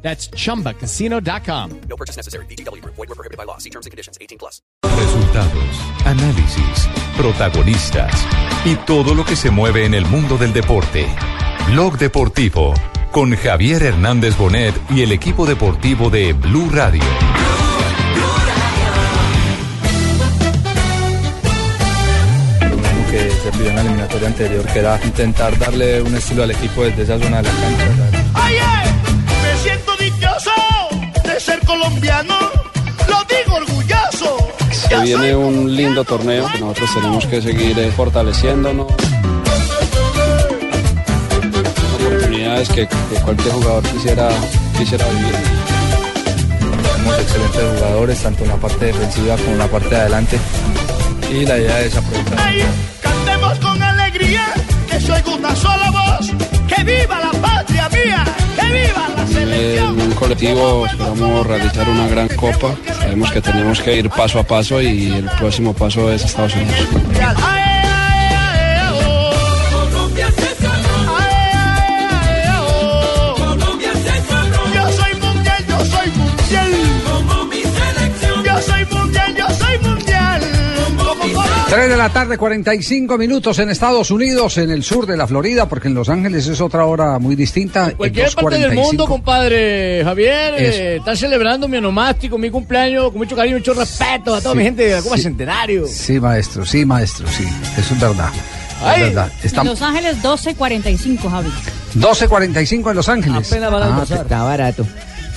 That's chumbacasino.com. No purchase necessary. BGW. Void were prohibited by law. See terms and conditions. 18 plus. Resultados, análisis, protagonistas y todo lo que se mueve en el mundo del deporte. Blog Deportivo con Javier Hernández Bonet y el equipo deportivo de Blue Radio. que se pidió en la eliminatoria anterior, que era intentar darle un estilo al equipo desde esa zona de la cancha. ¡Ay, colombiano. Lo digo orgulloso. Se viene un lindo torneo que nosotros tenemos que seguir eh, fortaleciéndonos. Oportunidades que, que cualquier jugador quisiera, quisiera vivir. Tenemos excelentes jugadores, tanto en la parte defensiva como en la parte de adelante. Y la idea es aprovechar. ¡Ay! Cantemos con alegría que soy una sola voz. ¡Que viva la patria mía! ¡Que viva En un colectivo esperamos realizar una gran copa. Sabemos que tenemos que ir paso a paso y el próximo paso es Estados Unidos. 3 de la tarde, 45 minutos en Estados Unidos, en el sur de la Florida, porque en Los Ángeles es otra hora muy distinta. Cualquier parte del 2:45. mundo, compadre Javier, eh, está celebrando mi onomástico, mi cumpleaños, con mucho cariño, mucho respeto a toda Sí, mi gente de la Cuba sí. Centenario. Sí, maestro, sí, maestro, sí. Eso es verdad. Ay. Es verdad. Estamos Los Ángeles 12.45, Javi. 12.45 en Los Ángeles. Apenas van a Ah. Está barato.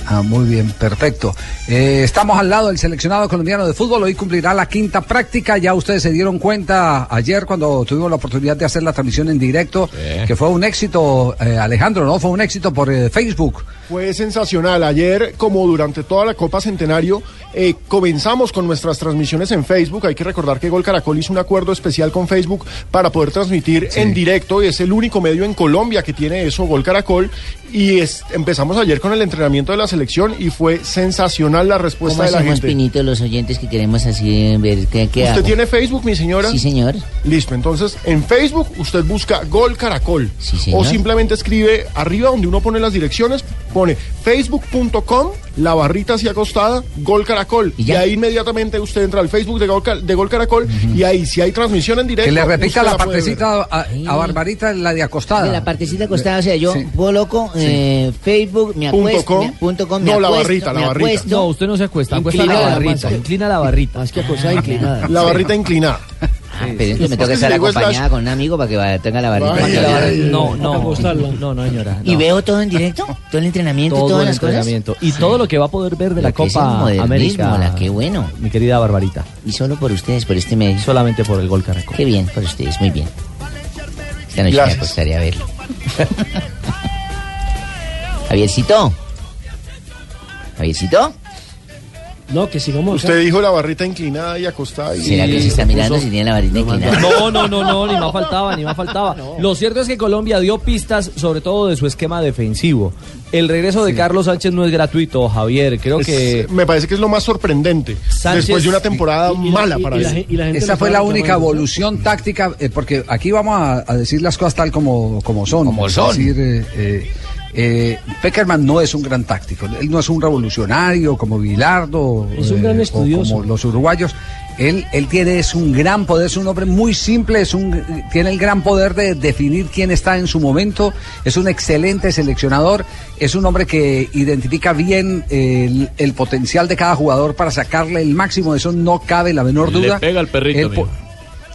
Ah, muy bien, perfecto. Eh, estamos al lado del seleccionado colombiano de fútbol. Hoy cumplirá la quinta práctica. Ya ustedes se dieron cuenta ayer cuando tuvimos la oportunidad de hacer la transmisión en directo, que fue un éxito, eh, Alejandro, ¿no? Fue un éxito por eh, Facebook. Fue sensacional. Ayer, como durante toda la Copa Centenario, eh, comenzamos con nuestras transmisiones en Facebook. Hay que recordar que Gol Caracol hizo un acuerdo especial con Facebook para poder transmitir en directo. Y es el único medio en Colombia que tiene eso, Gol Caracol. Y es- empezamos ayer con el entrenamiento de la selección y fue sensacional la respuesta ¿Cómo de la hacemos, gente. Pinito, los oyentes que queremos así ver qué, qué ¿Usted hago? tiene Facebook, mi señora? Sí, señor. Listo, entonces en Facebook usted busca Gol Caracol Sí, señor. o simplemente escribe arriba donde uno pone las direcciones, pone facebook.com, la barrita hacia acostada, Gol Caracol. ¿Y ahí inmediatamente usted entra al Facebook de Gol, de Gol Caracol y ahí si hay transmisión en directo. Que le repita la ver. partecita a, a Barbarita, la de acostada. De la partecita acostada, o sea, yo Sí. coloco eh, Facebook, me Punto acuesto, com. me- punto com, me No, la barrita, la barrita. acuesto. No, usted no se acuesta, acuesta la barrita, inclina la barrita. Más que acostada, inclinada. La barrita inclinada. Ah, pero entonces me toca que estar acompañada con un amigo para que tenga la barrita. No, no, no, no, señora. ¿Y veo todo en directo? ¿Todo el entrenamiento y todo todas el las cosas? entrenamiento. Y todo lo que va a poder ver de la Copa América. la que bueno. Mi querida Barbarita. Y solo por ustedes, por este medio. Solamente por el gol Caracol. Qué bien, por ustedes, muy bien. Esta noche me acostaré a verlo. Javiercito. Javiercito. No, que sigamos. Usted dijo la barrita inclinada y acostada. Y... ¿Será que se está mirando si tiene la varita inclinada? No, no, no, no, ni más faltaba, ni más faltaba. Lo cierto es que Colombia dio pistas, sobre todo de su esquema defensivo. El regreso de Carlos Sánchez no es gratuito, Javier. Creo Es- que me parece que es lo más sorprendente. Sánchez- después de una temporada mala para él. Esa fue la única evolución táctica, eh, porque aquí vamos a, a decir las cosas tal como, como son. Como Es son. decir, eh, Peckerman no es un gran táctico, él no es un revolucionario como Bilardo Es un gran eh, o estudioso. como los uruguayos. Él, él tiene es un gran poder, es un hombre muy simple, es un, tiene el gran poder de definir quién está en su momento, es un excelente seleccionador, es un hombre que identifica bien el, el potencial de cada jugador para sacarle el máximo, de eso no cabe la menor duda. Le pega al perrito.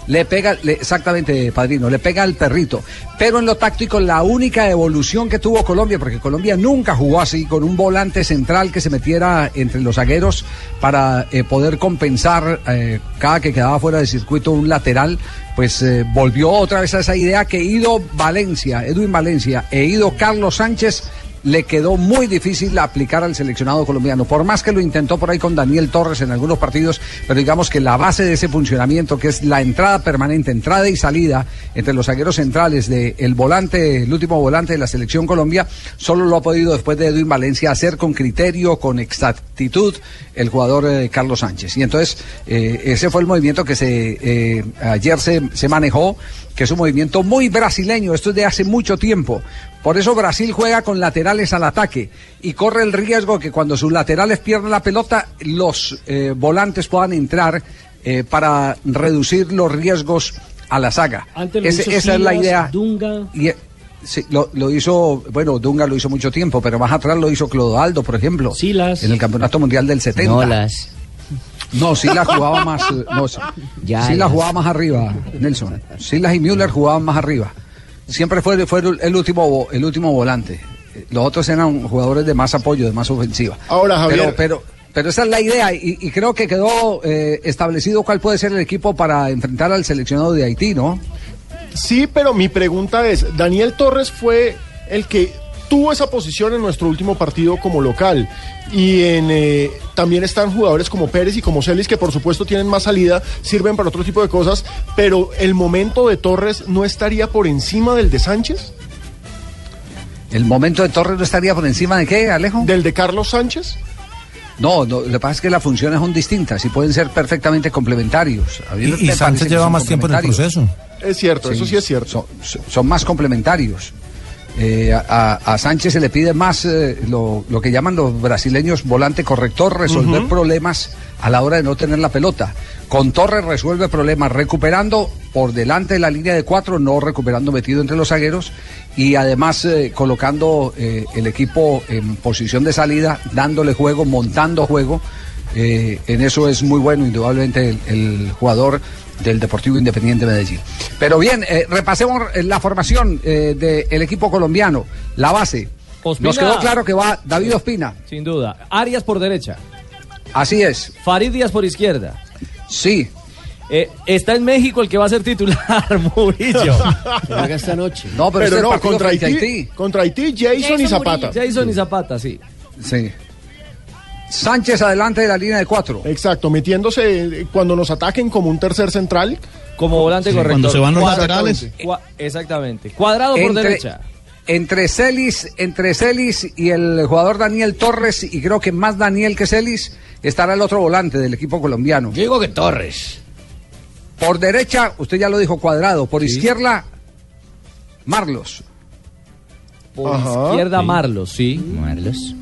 Le pega, exactamente, padrino, le pega al perrito. Pero en lo táctico, la única evolución que tuvo Colombia, porque Colombia nunca jugó así, con un volante central que se metiera entre los zagueros para eh, poder compensar eh, cada que quedaba fuera de circuito un lateral, pues eh, volvió otra vez a esa idea que Ido Valencia, Edwin Valencia e Ido Carlos Sánchez le quedó muy difícil aplicar al seleccionado colombiano. Por más que lo intentó por ahí con Daniel Torres en algunos partidos, pero digamos que la base de ese funcionamiento, que es la entrada permanente, entrada y salida entre los zagueros centrales del volante, el último volante de la selección Colombia, solo lo ha podido después de Edwin Valencia hacer con criterio, con exactitud el jugador eh, Carlos Sánchez. Y entonces eh, ese fue el movimiento que se eh, ayer se, se manejó, que es un movimiento muy brasileño, esto es de hace mucho tiempo. Por eso Brasil juega con laterales al ataque y corre el riesgo que cuando sus laterales pierdan la pelota, los eh, volantes puedan entrar eh, para reducir los riesgos a la saga. Antes lo Ese- hizo esa es la Silas, idea. Dunga. Y, eh, sí, lo, lo hizo, bueno, Dunga lo hizo mucho tiempo, pero más atrás lo hizo Clodoaldo, por ejemplo. En el Campeonato Mundial del 70. Nolas. No, Silas jugaba más. eh, No, Ya, Silas ya. jugaba más arriba, Nelson. Silas y Müller jugaban más arriba. Siempre fue, fue el último el último volante. Los otros eran jugadores de más apoyo, de más ofensiva. Ahora, Javier. Pero, pero, pero esa es la idea y, y creo que quedó eh, establecido cuál puede ser el equipo para enfrentar al seleccionado de Haití, ¿no? Sí, pero mi pregunta es, Daniel Torres fue el que tuvo esa posición en nuestro último partido como local. Y en, eh, también están jugadores como Pérez y como Celis, que por supuesto tienen más salida, sirven para otro tipo de cosas, pero el momento de Torres no estaría por encima del de Sánchez. ¿El momento de Torres no estaría por encima de qué, Alejo? ¿Del de Carlos Sánchez? No, no, lo que pasa es que las funciones son distintas y pueden ser perfectamente complementarios. A mí Y- Sánchez lleva más tiempo en el proceso. Es cierto, eso sí es cierto. Son más complementarios. Eh, a, a- Sánchez se le pide más eh, lo, lo que llaman los brasileños volante corrector, resolver problemas a la hora de no tener la pelota. Con Torres resuelve problemas recuperando por delante de la línea de cuatro, no recuperando metido entre los zagueros y además eh, colocando el equipo en posición de salida, dándole juego, montando juego. En eso es muy bueno, indudablemente, el, el jugador del Deportivo Independiente Medellín. Pero bien, eh, repasemos eh, la formación eh, del equipo colombiano, la base. Ospina. Nos quedó claro que va David Ospina. Sin duda. Arias por derecha. Así es. Farid Díaz por izquierda. Sí. Eh, está en México el que va a ser titular, Murillo. Juega esta noche. No, pero, este no, contra Haití, contra Haití, Jason, y Zapata. Jason y Zapata, sí. Sí. Sánchez adelante de la línea de cuatro. Exacto, metiéndose eh, cuando nos ataquen como un tercer central. Como volante Sí, corrector. cuando se van los laterales. Cua- Exactamente. Cuadrado por derecha. Entre Celis, entre Celis y el jugador Daniel Torres, y creo que más Daniel que Celis, estará el otro volante del equipo colombiano. Yo digo que Torres. Por derecha, usted ya lo dijo, cuadrado. Por izquierda, Marlos. Por Ajá. izquierda, Marlos, sí. Marlos.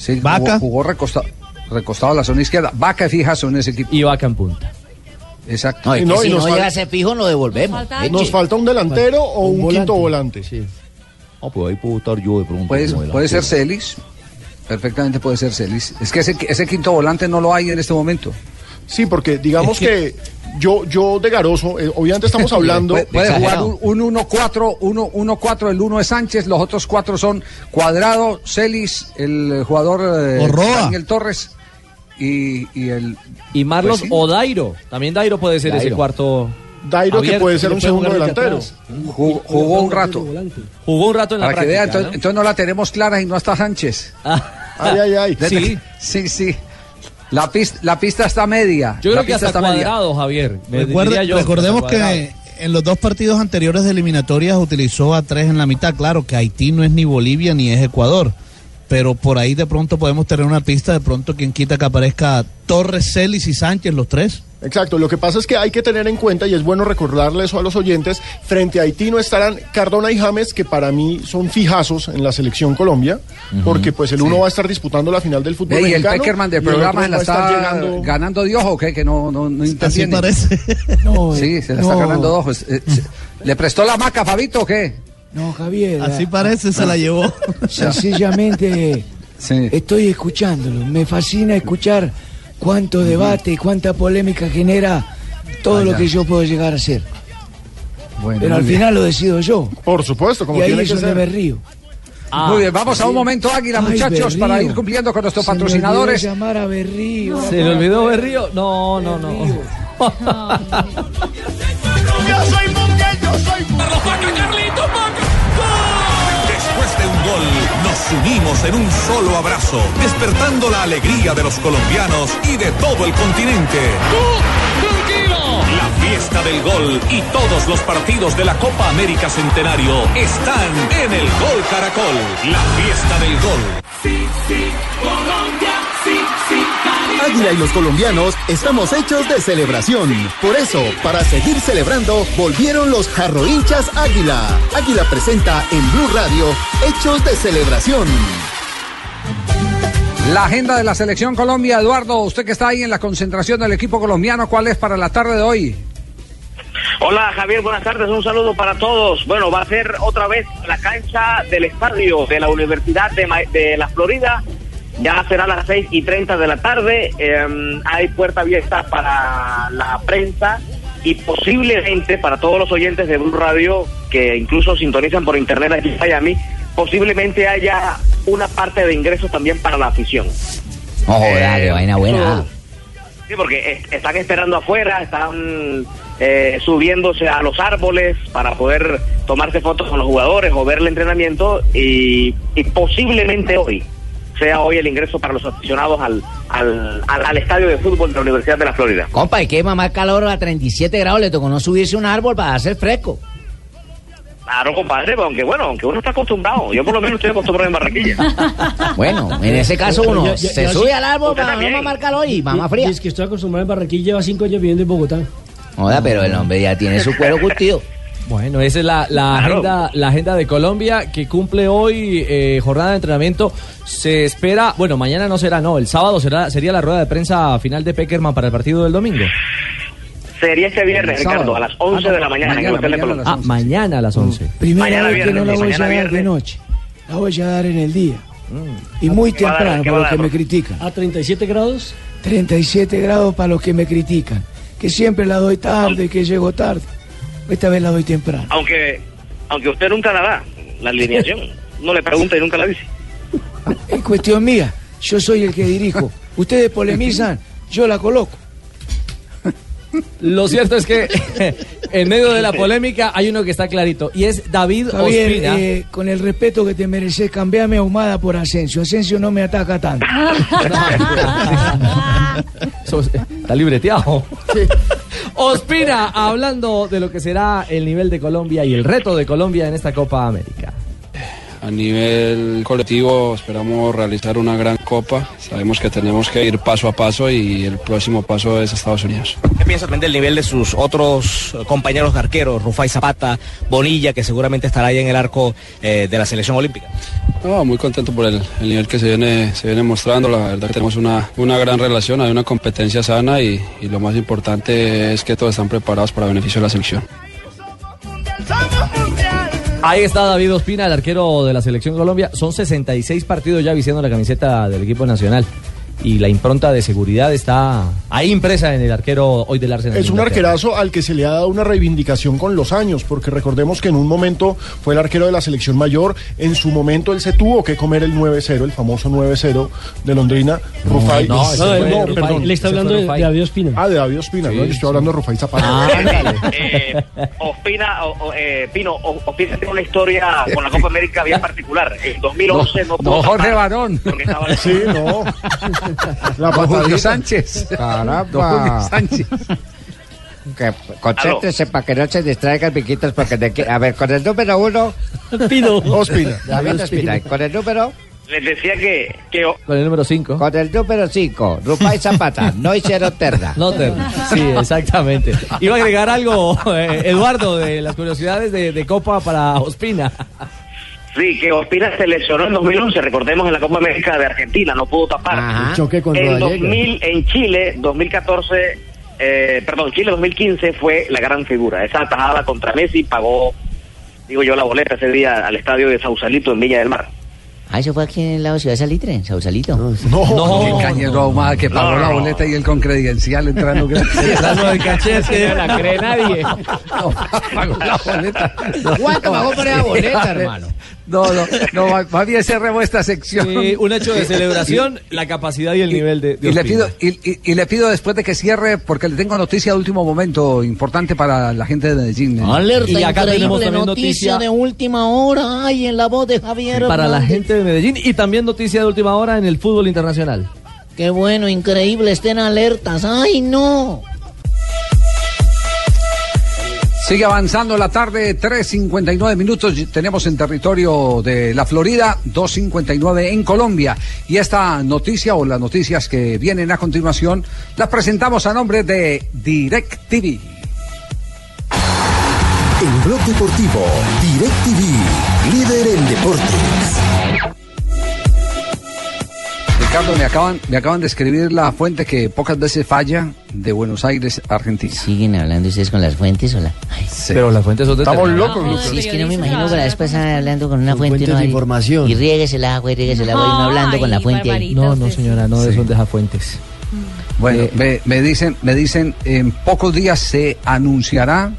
Sí, Vaca. Jugó, jugó recostado, recostado a la zona izquierda. Vaca y Fijaso en ese equipo. Y Vaca en punta. Exacto. No, es Y que no, y si nos no llega a ser fijo, lo devolvemos. Falta. Nos falta un delantero o un, quinto volante. Sí. Ah, pues ahí puedo estar yo de pronto. Puede, ser. Celis. Perfectamente puede ser Celis. Es que ese, ese quinto volante no lo hay en este momento. Sí, porque digamos que yo, yo de Garoso, eh, obviamente estamos hablando. Puede, puede jugar un un 1-4, 1-4, el 1 es Sánchez, los otros cuatro son Cuadrado, Celis, el jugador eh. Daniel Torres y, y el... Y Marlos Pues sí. o Dairo. También Dairo puede ser ese cuarto. Dairo que puede ser un segundo delantero. Jugó, jugó un rato. Jugó un rato en la Para que práctica. vea, entonces, ¿no? entonces no la tenemos clara y no está Sánchez. Ay, ay, ay. Sí. Sí, sí. La pista, la pista está media. Yo La creo que hasta está media. cuadrado, Javier. Recuerde- yo, recordemos que en los dos partidos anteriores de eliminatorias utilizó a tres en la mitad. Claro que Haití no es ni Bolivia ni es Ecuador. Pero por ahí de pronto podemos tener una pista. De pronto, quien quita que aparezca Torres, Celis y Sánchez, los tres. Exacto, lo que pasa es que hay que tener en cuenta, y es bueno recordarle eso a los oyentes, frente a Haití no estarán Cardona y James, que para mí son fijazos en la selección Colombia, porque pues el uno va a estar disputando la final del fútbol y el. Peckerman otro programa se la está llegando- ganando de ojo, ¿qué? Que no, no, no Así parece. No, Sí, se la no, está ganando de ojo. ¿Le prestó la maca, Fabito, o qué? No, Javier. Así parece, se la llevó. Sencillamente estoy escuchándolo. Me fascina escuchar cuánto debate y cuánta polémica genera todo lo que yo puedo llegar a hacer. Bueno, Pero al bien. final lo decido yo. Por supuesto, como y ahí tiene es que donde ser. me río. Ah, Muy bien, vamos a un momento, Águila, Ay, muchachos, para Berrío. ir cumpliendo con nuestros Se me patrocinadores. olvidó llamar a Berrío. ¿Se le olvidó Berrío? No, no, no. Yo unimos en un solo abrazo, despertando la alegría de los colombianos y de todo el continente. La fiesta del gol y todos los partidos de la Copa América Centenario están en el Gol Caracol. La fiesta del gol. Sí, sí, Colombia. Águila y los colombianos estamos hechos de celebración. Por eso, para seguir celebrando, volvieron los jarrohinchas Águila. Águila presenta en Blue Radio Hechos de Celebración. La agenda de la selección Colombia, Eduardo, usted que está ahí en la concentración del equipo colombiano, ¿cuál es para la tarde de hoy? Hola Javier, buenas tardes, un saludo para todos. Bueno, va a ser otra vez la cancha del estadio de la Universidad de, Ma- de la Florida. Ya será a las 6 y 30 de la tarde. Eh, hay puerta abierta para la prensa y posiblemente para todos los oyentes de Blue Radio que incluso sintonizan por internet aquí en Miami, posiblemente haya una parte de ingresos también para la afición. No joda, qué vaina buena. Sí, porque es- están esperando afuera, están eh, subiéndose a los árboles para poder tomarse fotos con los jugadores o ver el entrenamiento y, y posiblemente hoy sea hoy el ingreso para los aficionados al, al, al- al estadio de fútbol de la Universidad de la Florida. Compa, ¿y qué mamá calor a 37 grados? Le tocó no subirse a un árbol para hacer fresco. Claro, compadre, pero aunque bueno, aunque uno está acostumbrado, yo por lo menos estoy acostumbrado en Barranquilla. Bueno, en ese caso uno Ya- ya- se ya sube sí. al árbol para no mamar calor y mamá fría. Es que estoy acostumbrado en Barranquilla, lleva cinco años viviendo en Bogotá. Joda, pero el hombre ya tiene su cuero curtido. Bueno, esa es la, la Claro. agenda, la agenda de Colombia que cumple hoy eh, jornada de entrenamiento. Se espera, bueno, mañana no será, no, el sábado será sería la rueda de prensa final de Peckerman para el partido del domingo. Sería este viernes. Ricardo, a las 11 Ah, no, de la mañana, en el mañana, a las Ah, mañana a las 11. Primera Mañana vez que no la voy a dar de noche. La voy a dar en el día. Mm. Y muy ¿Qué va a dar? temprano ¿Qué para los que me critican. ¿A 37 grados? 37 grados para los que me critican. Que siempre la doy tarde, que llego tarde. Esta vez la doy temprano. Aunque, aunque usted nunca la da, la alineación. No le pregunta y nunca la dice. Es cuestión mía. Yo soy el que dirijo. Ustedes polemizan, yo la coloco. Lo cierto es que en medio de la polémica hay uno que está clarito y es David Javier, Ospina. eh, con el respeto que te mereces, cambiame a Ahumada por Asensio. Asensio no me ataca tanto. Sos- Está libreteado. Ospina, hablando de lo que será el nivel de Colombia y el reto de Colombia en esta Copa América. A nivel colectivo esperamos realizar una gran copa. Sabemos que tenemos que ir paso a paso y el próximo paso es Estados Unidos. ¿Qué piensa también del nivel de sus otros compañeros de arqueros, Rufai Zapata, Bonilla, que seguramente estará ahí en el arco eh, de la selección olímpica? No, muy contento por el, el nivel que se viene, se viene mostrando. La verdad que tenemos una, una gran relación, hay una competencia sana y, y lo más importante es que todos están preparados para beneficio de la selección. Ahí está David Ospina, el arquero de la selección Colombia. Son 66 partidos ya vistiendo la camiseta del equipo nacional. Y la impronta de seguridad está ahí impresa en el arquero hoy del Arsenal. Es un arquerazo al que se le ha dado una reivindicación con los años, porque recordemos que en un momento fue el arquero de la selección mayor, en su momento él se tuvo que comer el 9-0, el famoso 9-0 de Londrina, Rufai. no, fue Rufai. perdón. Él está hablando de- David Ospina. Ah, de David Ospina, Sí, no, yo estoy sí. hablando de Rufai Zapata. Ah, Eh, Ospina, o- o, eh, Pino, o- Ospina tiene una historia con la Copa América bien particular. En 2011 no, No, Jorge Barón. porque estaba Sí, no. La Don Julio. Sánchez. Caramba. Don Julio Sánchez. Que concéntrese para que no se distraigan, piquitos, porque de que- a ver, con el número uno. Pino. Ospina. David Ospina. Con el número. Les decía que, que o- Con el número 5. Con el número 5, Rufai Zapata, no hicieron terna. No te- Sí, exactamente. Iba a agregar algo, eh, Eduardo, de las curiosidades de, de Copa para Ospina. Sí, que Ospina se lesionó en 2011, recordemos en la Copa América de Argentina, no pudo tapar. Ajá. El choque con en Rodallega. 2000, en Chile, 2014, eh, perdón, Chile 2015 fue la gran figura. Esa tajada contra Messi pagó, digo yo, la boleta ese día al estadio de Sausalito en Villa del Mar. Ah, eso fue aquí en el lado de Ciudad Salitre, en Sausalito. No, No, qué cañero ahumada que pagó No, la no. boleta y él con credencial entrando del cachete. No la cree nadie. No, pagó la boleta. ¿Cuánto pagó por esa boleta, hermano? No, no, no, más- bien cerremos esta sección. Sí, un hecho de celebración, la capacidad y el nivel de, de Y le, pido, y, y- y le pido después de que cierre, porque le tengo noticia de último momento importante para la gente de Medellín. Alerta Y acá tenemos increíble, también noticia noticia- de última hora. Ay, en la voz de Javier. para la gente de Medellín y también noticia de última hora en el fútbol internacional. Qué bueno, increíble, estén alertas. Ay, no. Sigue avanzando la tarde, 3.59 minutos. Tenemos en territorio de la Florida, 2.59 en Colombia. Y esta noticia o las noticias que vienen a continuación las presentamos a nombre de DirecTV. En Blog Deportivo, DirecTV, líder en deportes. Ricardo, me acaban, me acaban de escribir la fuente que pocas veces falla de Buenos Aires, Argentina. ¿Siguen hablando ustedes con las fuentes o la? Ay, Pero las fuentes son de Estamos locos. Sí, es que no me imagino que la vez pasada hablando con una fuente. de información. Y riegues el agua y riegues el agua y uno hablando con la fuente. No, no, señora, no Sí. son de fuentes. Bueno, Eh, me, me dicen, me dicen, en pocos días se anunciará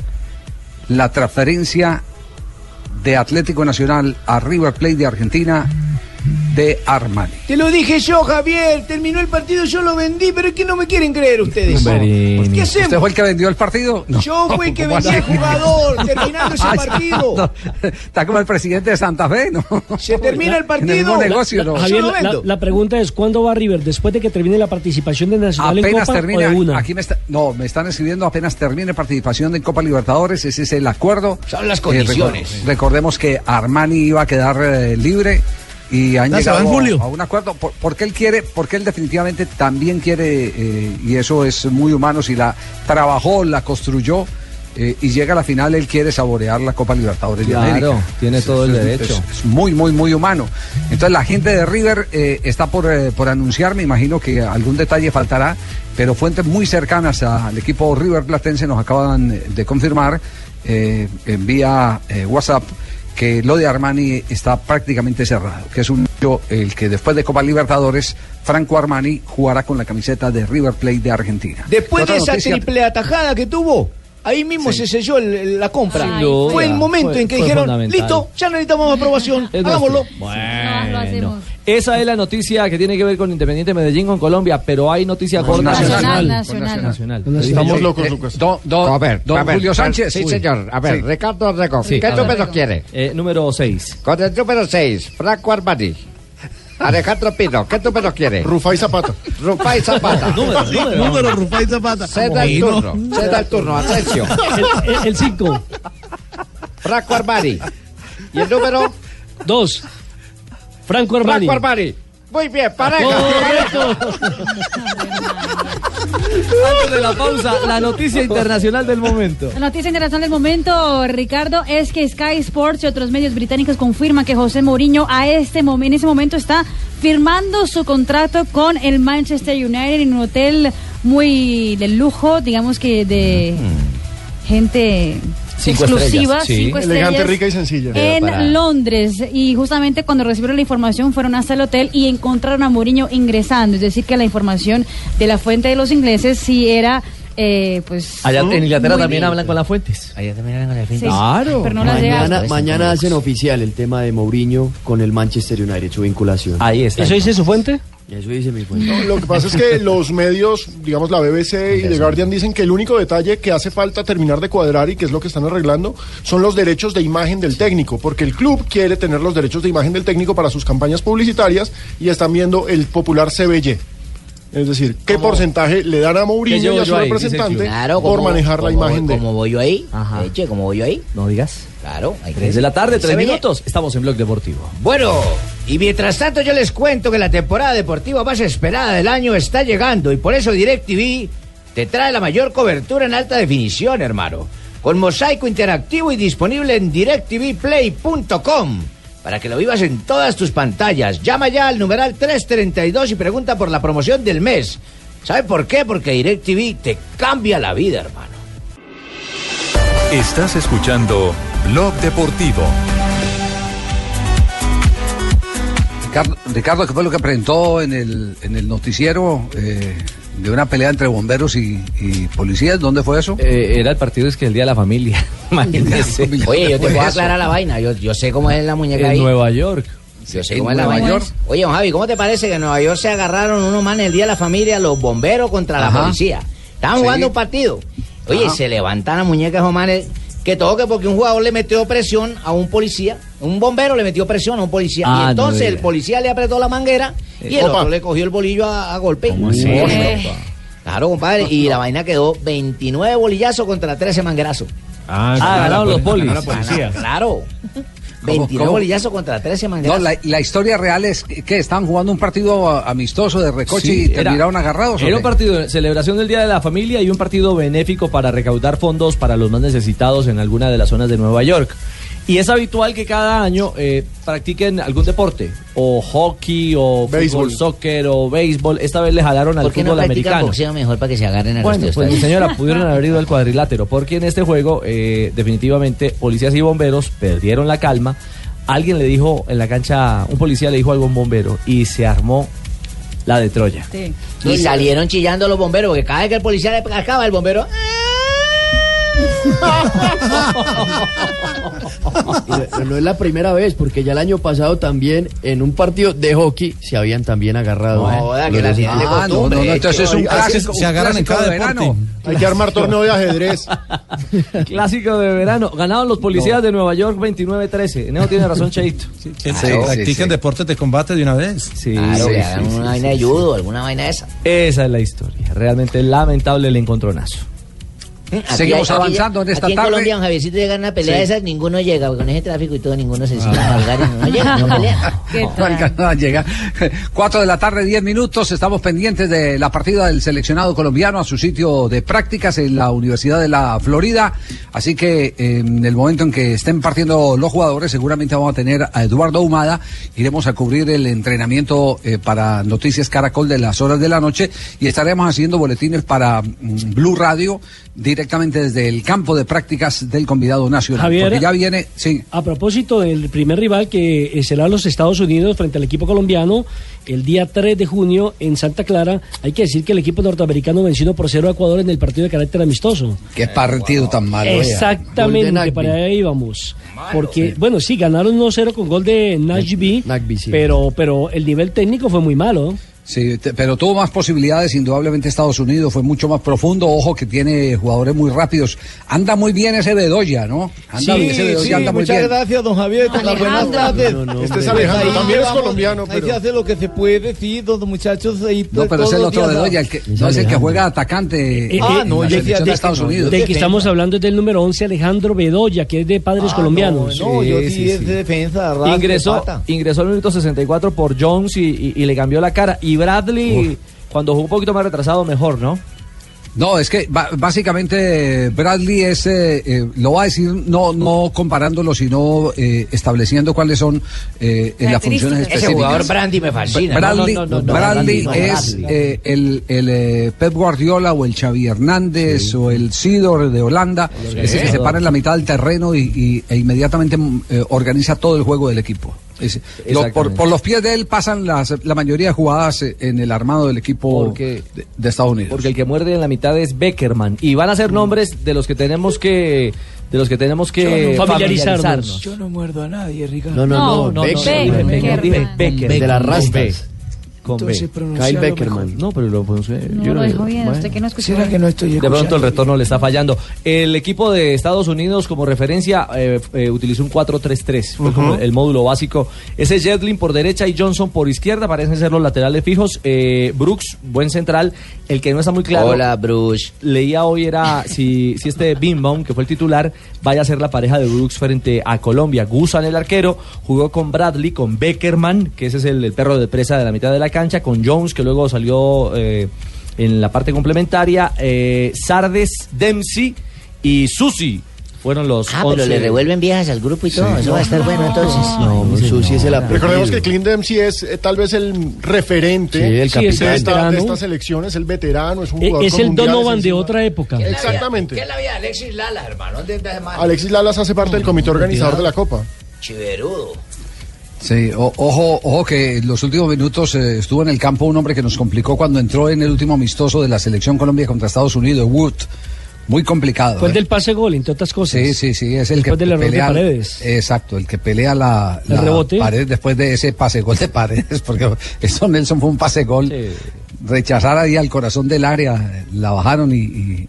la transferencia de Atlético Nacional a River Plate de Argentina de Armani. Te lo dije yo, Javier. Terminó el partido, yo lo vendí, pero es que no me quieren creer ustedes. ¿Qué ¿Usted hacemos? fue el que vendió el partido? No. Yo fui el que ¿Cómo vendí al jugador, terminando ese Ay, partido. no. Está como el presidente de Santa Fe, ¿no? Se termina el En el partido. negocio, ¿no? Javier, Yo lo la, vendo. la pregunta es, ¿cuándo va River? ¿Después de que termine la participación de Nacional en Apenas Copa termina, o de una? aquí me está, no, me están escribiendo apenas termine participación en Copa Libertadores, ese es el acuerdo. Son las Eh, condiciones. recor- recordemos que Armani iba a quedar eh, libre y han llegado julio. a un acuerdo por- porque él quiere, porque él definitivamente también quiere eh, y eso es muy humano si la trabajó, la construyó. eh, y llega a la final, él quiere saborear la Copa Libertadores de Claro, América. tiene todo el derecho. Es, es muy, muy, muy humano. Entonces la gente de River eh, está por, por anunciar, me imagino que algún detalle faltará, pero fuentes muy cercanas al equipo River Platense nos acaban de confirmar en vía WhatsApp que lo de Armani está prácticamente cerrado, que es un hecho el que después de Copa Libertadores, Franco Armani jugará con la camiseta de River Plate de Argentina. Después Otra de esa noticia- triple atajada que tuvo, ahí mismo se selló el- el- la compra. Sin duda. Fue el momento Fue- en que dijeron, listo, ya necesitamos aprobación, Es hagámoslo. Bueno, esa es la noticia que tiene que ver con Independiente Medellín con Colombia, pero hay noticia con Nacional, Nacional. nacional. Nacional. Estamos locos, eh, Lucas. A ver, don a ver, Julio Sánchez. Sí, Uy. señor. A ver, Sí. Ricardo Rego. Sí, ¿Qué número quiere? Eh, número 6. Con el número 6, Franco Armani. Alejandro Pino, ¿qué número quiere? Rufai Zapata. Rufai Zapata. número, número. Número Rufai Zapata. Ceda el turno, ceda el turno, atención. El 5. Franco Armani. ¿Y el número? 2. Franco Armani. Franco Armani. Muy bien, pareja. Correcto. Antes de la pausa, la noticia internacional del momento. La noticia internacional del momento, Ricardo, es que Sky Sports y otros medios británicos confirman que José Mourinho a este en ese momento está firmando su contrato con el Manchester United en un hotel muy de lujo, digamos que de gente Cinco exclusiva, estrellas, sí. cinco Elegante, rica y sencilla. en para- Londres y justamente cuando recibieron la información fueron hasta el hotel y encontraron a Mourinho ingresando, es decir que la información de la fuente de los ingleses sí era eh, pues Allá en Inglaterra también bien. hablan con las fuentes. Allá también eran con fin. Sí, Claro. pero no las Mañana, mañana hacen oficial el tema de Mourinho con el Manchester United, su vinculación. Ahí está. ¿Eso dice su fuente? Eso dice mi fuente. No, lo que pasa es que los medios, digamos la BBC y The Guardian dicen que el único detalle que hace falta terminar de cuadrar y que es lo que están arreglando son los derechos de imagen del técnico, porque el club quiere tener los derechos de imagen del técnico para sus campañas publicitarias y están viendo el popular CBY. Es decir, qué porcentaje le dan a ¿Qué Mourinho y a su ahí? Representante. Claro, por manejar la imagen de Como voy yo ahí. Ajá. Eche, como voy yo ahí. No digas. Claro. hay que 3 de la tarde, Se 3 veía. minutos. Estamos en Blog Deportivo. Bueno, y mientras tanto yo les cuento que la temporada deportiva más esperada del año está llegando y por eso DirecTV te trae la mayor cobertura en alta definición, hermano. Con mosaico interactivo y disponible en directvplay.com para que lo vivas en todas tus pantallas. Llama ya al numeral 332 y pregunta por la promoción del mes. ¿Sabe por qué? Porque DirecTV te cambia la vida, hermano. Estás escuchando Blog Deportivo. Ricardo, Ricardo, ¿qué fue lo que presentó en el, en el noticiero? Eh, de una pelea entre bomberos y, y policías. ¿Dónde fue eso? Eh, era el partido es que el Día de la Familia. Imagínese. Oye, yo te puedo eso. aclarar la vaina. Yo, yo sé cómo es la muñeca En ahí. Nueva York. Yo sé En cómo es la Nueva vaina. York. Oye, don Javi, ¿cómo te parece que en Nueva York se agarraron unos manes el día de la familia, los bomberos contra la policía? Estaban Sí. jugando un partido. Oye, Ajá. se levantan las muñecas manes que todo que porque un jugador le metió presión a un policía, un bombero le metió presión a un policía. Ah, y no entonces el policía le apretó la manguera y el Opa. otro le cogió el bolillo a, a golpe. así? Eh, Claro, compadre. Y la vaina quedó 29 bolillazos contra 13 manguerazos. Ah, ganaron los polis. Ah, Claro. 29 cómo? bolillazos contra 13 No, manguerazos. la, la historia real es que, estaban jugando un partido amistoso de recoche Sí, y era- terminaron agarrados. ¿o Era un partido de celebración del Día de la Familia y un partido benéfico para recaudar fondos para los más necesitados en alguna de las zonas de Nueva York. Y es habitual que cada año eh, practiquen algún deporte, o hockey, o Béisbol. fútbol, soccer, o béisbol. Esta vez le jalaron al ¿Por qué no fútbol practican americano. boxeo mejor para que se agarren a Bueno, pues mi señora, pudieron haber ido al cuadrilátero, porque en este juego, eh, definitivamente, policías y bomberos perdieron la calma. Alguien le dijo en la cancha, un policía le dijo algo a un bombero, y se armó la de Troya. Sí. Y salieron chillando los bomberos, porque cada vez que el policía le acaba, el bombero... Y no- no es la primera vez, porque ya el año pasado también en un partido de hockey se habían también agarrado. No, ¿eh? que la de. Ah, no, no, no, entonces es un clásico. se agarran en cada de deporte. verano. Hay que armar torneo de ajedrez. Clásico de verano. Ganaron los policías de Nueva York 29-13. En eso tiene razón Cheito. Que Claro. practiquen deportes de combate de una vez. Sí, Claro, sí, que sí, hagan sí, una sí, vaina de sí. judo, alguna vaina de esa. Esa es la historia. Realmente lamentable el encontronazo. Aquí Seguimos aquí- avanzando en esta aquí tarde. en Colombia, don Javiercito, llega una pelea Sí. de esas, ninguno llega, porque con ese tráfico y todo, ninguno se sigue a colgar y no llega, no pelea. ¿Qué No tal? alcanzó a llegar. Cuatro de la tarde, diez minutos. Estamos pendientes de la partida del seleccionado colombiano a su sitio de prácticas en la Universidad de la Florida. Así que eh, en el momento en que estén partiendo los jugadores, seguramente vamos a tener a Eduardo Humada. Iremos a cubrir el entrenamiento eh, para Noticias Caracol de las horas de la noche y estaremos haciendo boletines para mm, Blue Radio directamente desde el campo de prácticas del convidado nacional. Javier. Porque ya viene, sí. A propósito del primer rival que será los Estados Unidos frente al equipo colombiano el día 3 de junio en Santa Clara, hay que decir que el equipo norteamericano venció por cero a Ecuador en el partido de carácter amistoso. Qué partido tan malo. Exactamente, para allá íbamos. Porque, bueno, sí, ganaron 1-0 con gol de sí. pero, pero el nivel técnico fue muy malo. Sí, te- pero tuvo más posibilidades, indudablemente Estados Unidos fue mucho más profundo, ojo que tiene jugadores muy rápidos. Anda muy bien ese Bedoya, ¿no? Anda bien, ese Bedoya anda muy bien. gracias, don Javier, por las buenas tardes. No, no, Este es. Alejandro, Ahí también es vamos, colombiano, Ahí pero... se hace lo que se puede, sí, los muchachos ahí. No, pero es el otro Bedoya, el que, no es el que juega atacante Eh, en ah, la no, yo selección decía de de- Estados no, Unidos. Del que estamos hablando es del número 11, Alejandro Bedoya, que es de padres Ah, colombianos. No, no, yo Sí, sí, sí, es sí. de defensa, Ingresó, pata. ingresó al minuto 64 por Jones y, y- y le cambió la cara. Y Bradley, cuando jugó un poquito más retrasado, mejor, ¿no? No, es que básicamente Bradley es, eh, eh, lo va a decir no, no comparándolo, sino eh, estableciendo cuáles son eh, las funciones Ese específicas. jugador Brandy me fascina. Bradley, No, no, no, no, Bradley es eh, el, el, eh, Pep Guardiola o el Xavi Hernández o el Sidor de Holanda, es el que se para en la mitad del terreno y, y- e inmediatamente mm, eh, organiza todo el juego del equipo. Es- lo- por, los pies de él pasan las, la mayoría de jugadas eh, en el armado del equipo Porque- de, de Estados Unidos. Porque el que muerde en la mitad es Beckerman. Y van a ser nombres de los que tenemos que de los que tenemos que no- familiarizarnos. familiarizarnos. Yo no muerdo a nadie, Ricardo. No, no, no, No, no, dije Beckerman. De las rastas. Con Entonces, B. Kyle Beckerman. mejor. No, pero lo pronuncié. No yo lo no- dijo bien, bueno. usted que no escuchó. ¿Será que no estoy De pronto el retorno le está fallando. El equipo de Estados Unidos como referencia eh, eh, utilizó un 4-3-3. Fue como el módulo básico. Ese es Jetlin por derecha y Johnson por izquierda. Parecen ser los laterales fijos. Eh, Brooks, buen central. El que no está muy claro. Hola, Bruce. Leía hoy era si, si este Bimbaum, que fue el titular, vaya a ser la pareja de Brooks frente a Colombia. Gusan, el arquero, jugó con Bradley, con Beckerman, que ese es el, el perro de presa de la mitad de la cancha, con Jones, que luego salió eh, en la parte complementaria, eh, Sardes, Dempsey y Susi. Fueron los Ah, pero 11. le revuelven viejas al grupo y todo. Eso va a estar bueno entonces. No, Susi es el Recordemos que. Clint Dempsey es eh, tal vez el referente Sí, el Sí, es de, el esta, veterano. de esta selección, es el veterano, es un jugador es el Donovan de otra época. ¿Qué es la vida- Exactamente. ¿Qué es la vida de Alexis Lala, hermano? Alexis Lalas hace parte del comité organizador de la Copa. Chiverudo. Sí, o- ojo, ojo que en los últimos minutos eh, estuvo en el campo un hombre que nos complicó cuando entró en el último amistoso de la selección Colombia contra Estados Unidos, Wood. Muy complicado. Fue el ¿eh? del pase gol, entre otras cosas. Sí, sí, sí, es el Después que del error de pelea. Paredes. Exacto, el que pelea la, El la rebote. pared después de ese pase gol de paredes, porque eso Nelson fue un pase gol. Rechazar ahí al corazón del área, la bajaron y, y-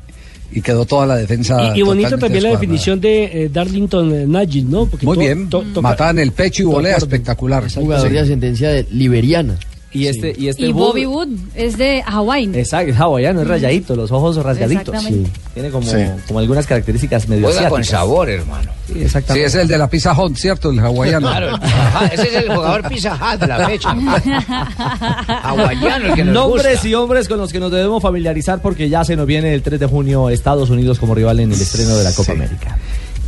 y quedó toda la defensa. Y, y bonito también la definición de eh, Darlington eh, Nagin, ¿no? Porque Muy bien, to- toca- en el pecho y volea espectacular. Jugador de ascendencia de liberiana. Y este, y este Y Wood- Bobby Wood es de Hawái. Exacto, es hawaiano, es rayadito, los ojos rasgaditos. Sí. Tiene como, Sí. como algunas características medio Juega con sabor, hermano. Sí, Sí, exactamente. es el de la Pizza Hut, ¿cierto? El hawaiano. Claro, ajá, ese es el jugador Pizza Hut de la fecha. Hawaiano, el que nos Nombres gusta. y hombres con los que nos debemos familiarizar porque ya se nos viene el 3 de junio Estados Unidos como rival en el estreno de la Copa América.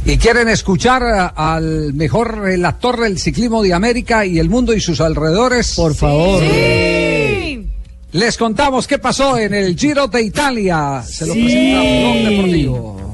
Y quieren escuchar a- al mejor relator del ciclismo de América y el mundo y sus alrededores. Por favor. Les contamos qué pasó en el Giro de Italia. Se lo presentamos Blog Deportivo.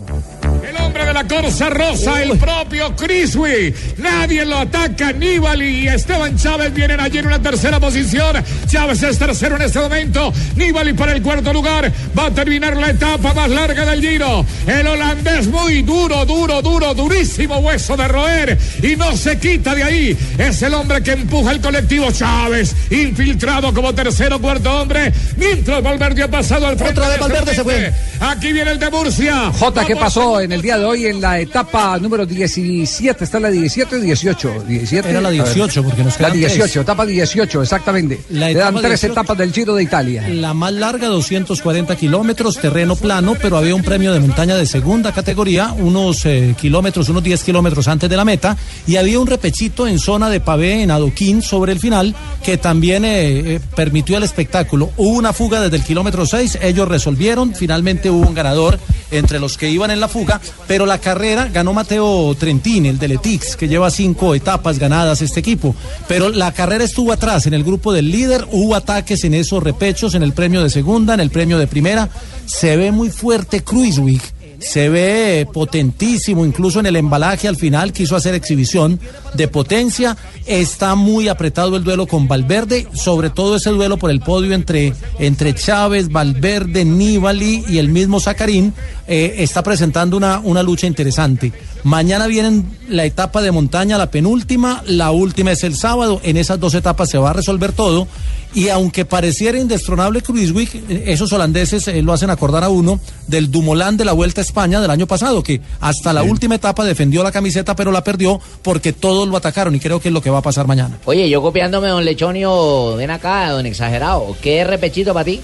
De la Corsa Rosa, el propio Criswi. Nadie lo ataca. Nibali y Esteban Chávez vienen allí en una tercera posición. Chávez es tercero en este momento. Nibali para el cuarto lugar. Va a terminar la etapa más larga del Giro. El holandés muy duro, duro, duro, durísimo hueso de roer. Y no se quita de ahí. Es el hombre que empuja el colectivo Chávez. Infiltrado como tercero, cuarto hombre. Mientras Valverde ha pasado al frente. Otra vez Valverde se fue. Aquí viene el de Murcia. Jota, ¿qué pasó en el día de hoy en la etapa número 17? ¿Está la 17 o 18? 17. Era la A ver. 18, porque nos La quedan 18, tres. etapa 18, exactamente. La Quedan etapa tres 18. etapas del Giro de Italia. La más larga, 240 kilómetros, terreno plano, pero había un premio de montaña de segunda categoría, unos eh, kilómetros, unos 10 kilómetros antes de la meta, y había un repechito en zona de pavé, en adoquín, sobre el final, que también eh, eh, permitió el espectáculo. Hubo una fuga desde el kilómetro 6, ellos resolvieron, finalmente hubo un ganador entre los que iban en la fuga, pero la carrera ganó Mateo Trentin, el de Letix, que lleva cinco etapas ganadas este equipo. Pero la carrera estuvo atrás, en el grupo del líder, hubo ataques en esos repechos, en el premio de segunda, en el premio de primera. Se ve muy fuerte Cruiswick. Se ve potentísimo, incluso en el embalaje al final quiso hacer exhibición de potencia. Está muy apretado el duelo con Valverde, sobre todo ese duelo por el podio entre, entre Chávez, Valverde, Nibali y el mismo Zacarín. Eh, está presentando una, una lucha interesante. Mañana vienen la etapa de montaña, la penúltima, la última es el sábado. En esas dos etapas se va a resolver todo. Y aunque pareciera indestronable Cruiswick, eh, esos holandeses eh, lo hacen acordar a uno del Dumoulin de la Vuelta a España del año pasado, que hasta la última etapa defendió la camiseta, pero la perdió porque todos lo atacaron. Y creo que es lo que va a pasar mañana. Oye, yo copiándome, don Lechonio, ven acá, don exagerado. ¿Qué repechito para ti?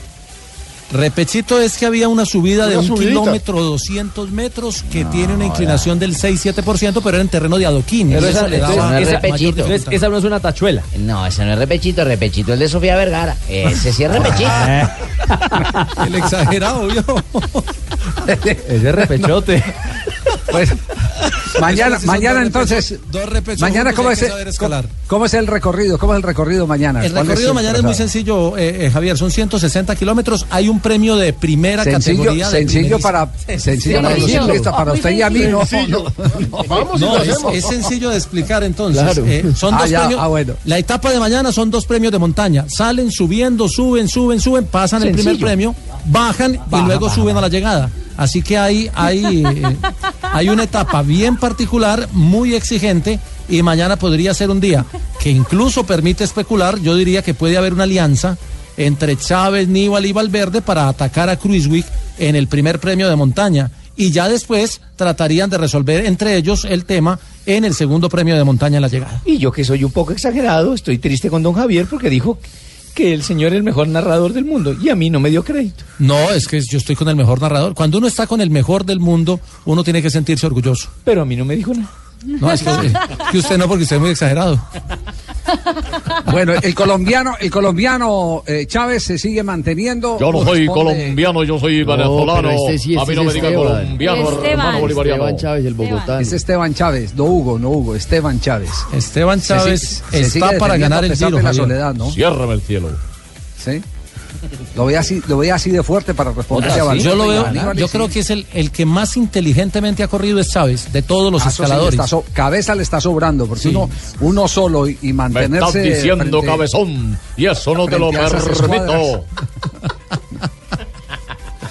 Repechito es que había una subida de un subidita. kilómetro 200 metros que tiene una inclinación del 6-7%, pero era en terreno de adoquín. Pero esa- esa no es repechito. Esa no es una tachuela. No, ese no es repechito, repechito el de Sofía Vergara. Ese sí es repechito. El exagerado, yo. Ese repechote. Pues mañana, mañana dos entonces. repechos- dos repechos mañana cómo es, cómo, cómo es el recorrido, cómo es el recorrido mañana. El ¿Cuál recorrido mañana es muy sencillo, eh, eh, Javier. Son 160 kilómetros. Hay un premio de primera Sencillo, categoría. de sencillo para sencillo para para usted y a mí no. Vamos y No, lo es, es sencillo de explicar entonces. Claro. Eh, son Ah, dos ya, premios. ah, bueno. La etapa de mañana son dos premios de montaña. Salen subiendo, suben, suben, suben, pasan el primer premio, bajan y luego baja, suben a la llegada. Así que hay, hay, eh, hay una etapa bien particular, muy exigente, y mañana podría ser un día que incluso permite especular. Yo diría que puede haber una alianza entre Chávez, Nibali y Valverde para atacar a Cruiswick en el primer premio de montaña. Y ya después tratarían de resolver entre ellos el tema en el segundo premio de montaña en la llegada. Y yo que soy un poco exagerado, estoy triste con don Javier porque dijo que el señor es el mejor narrador del mundo y a mí no me dio crédito. No, es que yo estoy con el mejor narrador. Cuando uno está con el mejor del mundo, uno tiene que sentirse orgulloso. Pero a mí no me dijo nada. No, es que, que usted no, porque usted es muy exagerado. Bueno, el colombiano, el colombiano eh, Chávez se sigue manteniendo. Yo no soy colombiano, yo soy venezolano. este sí, a ese mí no es me diga colombiano, Esteban. hermano bolivariano. Esteban Chávez, el bogotano. Es Esteban Chávez, no Hugo, no Hugo, Esteban Chávez. Esteban Se Chávez se está para ganar el de la soledad, ¿no? Ciérrame el cielo. Sí. Lo ve así, lo ve así de fuerte para responder a Yo lo veo, Aníbal, yo sí. creo que es el, el que más inteligentemente ha corrido es Chávez, de todos los Ah, sí, escaladores. está so- cabeza le está sobrando, porque Sí. uno, uno solo y, y Me mantenerse. estás diciendo frente- cabezón y eso no te lo frente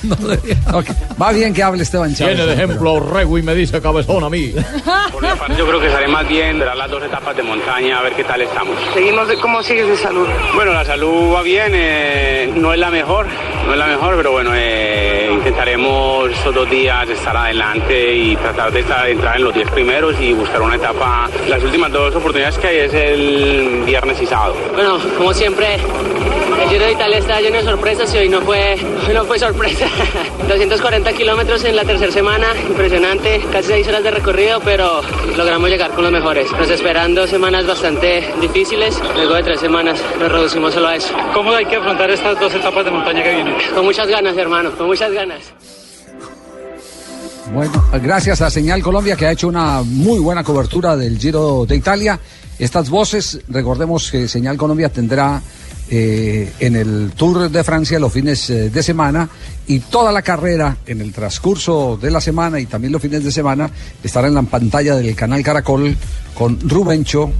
Va bien que hable Esteban Chávez. Tiene de pero- ejemplo Rego y me dice cabezón a mí. Yo creo que sale más bien de las dos etapas de montaña, a ver qué tal estamos. Seguimos, de, ¿cómo sigues de salud? Bueno, la salud va bien, eh, no es la mejor, no es la mejor, pero bueno, eh, intentaremos estos dos días estar adelante y tratar de estar- entrar en los 10 primeros y buscar una etapa. Las últimas dos oportunidades que hay es el viernes y sábado. Bueno, como siempre, el Giro de Italia está lleno de sorpresas y hoy no fue, hoy no fue sorpresa. 240 kilómetros en la tercera semana, impresionante, casi 6 horas de recorrido, pero logramos llegar con los mejores. Nos esperan dos semanas bastante difíciles, luego de tres semanas nos reducimos solo a eso. ¿Cómo hay que afrontar estas dos etapas de montaña que vienen? Con muchas ganas, hermano, con muchas ganas. Bueno, gracias a Señal Colombia que ha hecho una muy buena cobertura del Giro de Italia. Estas voces, recordemos que Señal Colombia tendrá eh, en el Tour de Francia los fines eh, de semana y toda la carrera en el transcurso de la semana y también los fines de semana estará en la pantalla del canal Caracol con Rubencho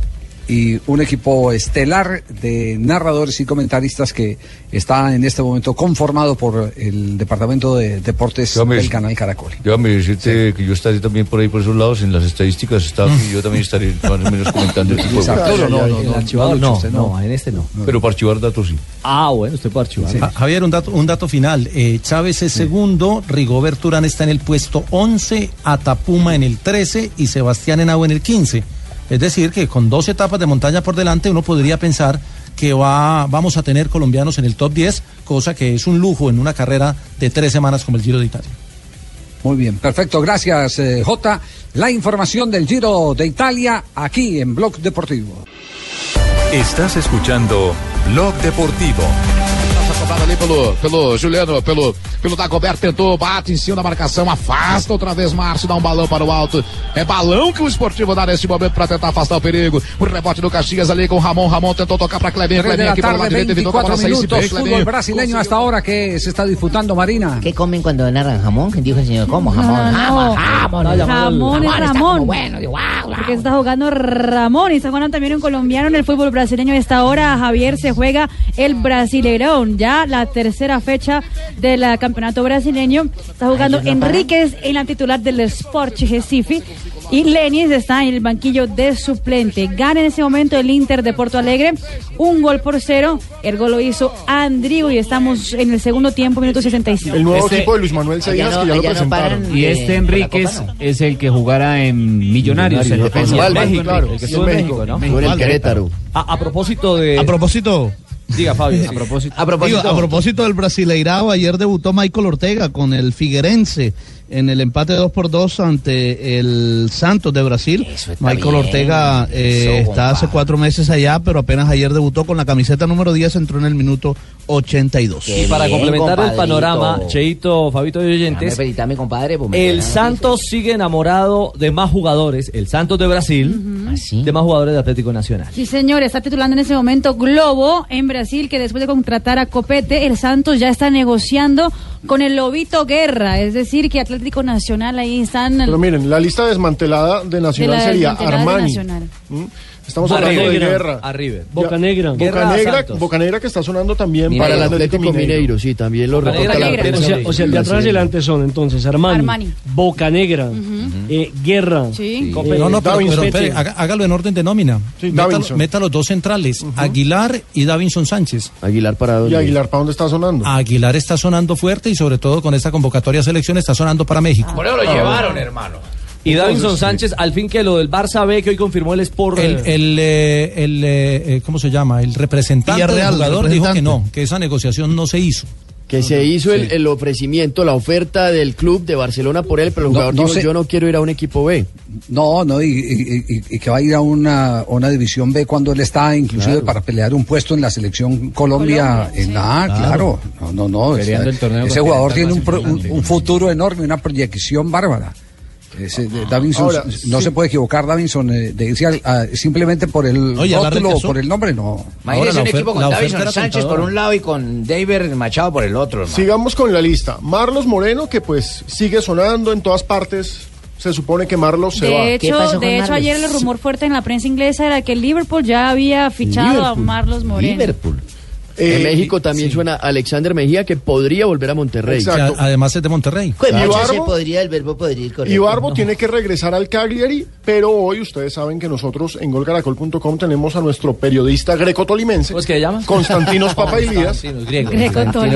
y un equipo estelar de narradores y comentaristas que está en este momento conformado por el Departamento de Deportes Déjame del canal Caracol. Déjame decirte que yo estaré también por ahí por esos lados en las estadísticas está y yo también estaré más o menos comentando el tipo de. No, no, no, no, archivador no, no, en este no. Pero para archivar datos sí. Ah, bueno, usted puede archivar. Ja- Javier, un dato, un dato final. Eh, Chávez es segundo, Rigobert Urán está en el puesto 11, Atapuma en el 13 y Sebastián Henao en el 15. Es decir, que con dos etapas de montaña por delante uno podría pensar que va, vamos a tener colombianos en el top 10, cosa que es un lujo en una carrera de tres semanas como el Giro de Italia. Muy bien, perfecto. Gracias, eh, Jota. La información del Giro de Italia aquí en Blog Deportivo. Estás escuchando Blog Deportivo. Cobrada ali pelo, pelo Juliano, pelo, pelo Dagoberto, tentou, bate em cima da marcação, afasta outra vez Márcio, dá um balão para o alto. É balão que o esportivo dá nesse momento para tentar afastar o perigo. O rebote do Caxias ali com o Ramon. Ramon tentou tocar para Cleber. 3 de Cleber la aqui para o lado direito, evitou que a 24 bola saísse bem, Cleber. brasileño hasta ahora que se está disfrutando, Marina. ¿Qué comen cuando narran jamón? Dijo el señor, ¿cómo? Jamón, no, jamón, no. jamón. Ramón es bueno. Porque está jugando Ramón y está jugando también un colombiano en el fútbol brasileño. A esta hora, Javier, se juega el Brasileirón, ya la tercera fecha del eh, campeonato brasileño. Está jugando. Enríquez en la titular del Sport Recife y Lenis está en el banquillo de suplente. Gana en ese momento el Inter de Porto Alegre, un gol por cero. El gol lo hizo Andrigo y estamos en el segundo tiempo, minuto 65. El nuevo Este- equipo de Luis Manuel no- que ya lo no presentaron. paran Y este Enríquez es el que jugará en Millonarios, el defensa. Osvaldo, México, claro, el que estuvo en México, México, ¿no? El Querétaro. A, a propósito de. A propósito. Diga, Fabio. A propósito. A propósito. Digo, a propósito del Brasileirao, ayer debutó Michael Ortega con el Figuerense en el empate 2 por 2 ante el Santos de Brasil. Michael bien. Ortega eh, Eso, está hace cuatro meses allá, pero apenas ayer debutó con la camiseta número 10, entró en el minuto 82. Y para complementar el panorama, Cheito, Fabito y oyentes, Felicitame, compadre. pues, el Santos sigue enamorado de más jugadores, el Santos de Brasil, de más jugadores de Atlético Nacional. Sí, señor, está titulando en ese momento Globo en Brasil, que después de contratar a Copete, el Santos ya está negociando con el Lobito Guerra, es decir, que Atlético Nacional ahí están... Pero miren, la lista desmantelada de Nacional De la sería de Armani. Nacional. ¿Mm? Estamos Boca hablando de Negra. guerra. A River. Boca Negra. Boca Guerra Negra. Boca Negra que está sonando también Para el el Atlético Mineiro, sí, también lo reporta la O prensa. sea, o sea, el de atrás y adelante son entonces Armani, Armani. Boca Negra, eh, Guerra. Sí. eh, No, no, pero, pero hágalo en orden de nómina. meta, Davinson. meta los dos centrales, Aguilar y Davinson Sánchez. Aguilar para ¿Y Aguilar para dónde está sonando? Aguilar está sonando fuerte y sobre todo con esta convocatoria a selección está sonando para México. Por eso lo llevaron, hermano. Y Davinson Sánchez, al fin que lo del Barça B que hoy confirmó el Sport. El, el, eh, el, eh, eh, ¿cómo se llama? El representante del jugador dijo que no, que esa negociación no se hizo. Que se hizo el, el ofrecimiento, la oferta del club de Barcelona por él, pero el No, jugador no dijo, sé. yo no quiero ir a un equipo B. No, no, y, y- y- y que va a ir a una, una división B cuando él está, inclusive Claro. para pelear un puesto en la selección Colombia. en la A, claro. No, no, no. Está- el torneo ese jugador tiene un, pro- un- un futuro enorme, una proyección bárbara. De Davinson, Ahora, no sí. se puede equivocar Davinson eh, de irse al- a- simplemente por el Oye, rótulo por el nombre, no. Imagínese un equipo con era Sánchez por un lado y con David Machado por el otro, hermano. Sigamos con la lista. Marlos Moreno, que pues sigue sonando en todas partes. Se supone que Marlos se va. De hecho, de hecho ayer el rumor fuerte en la prensa inglesa era que el Liverpool ya había fichado a Liverpool. Marlos Moreno. Liverpool. Eh, en México también suena Alexander Mejía que podría volver a Monterrey. A- además es de Monterrey. Pues Claro. se podría, el verbo podría ir Y Barbo tiene que regresar al Cagliari, pero hoy ustedes saben que nosotros en golcaracol.com tenemos a nuestro periodista greco-tolimense. ¿Cómo es que se llama? Constantinos Papailías. Y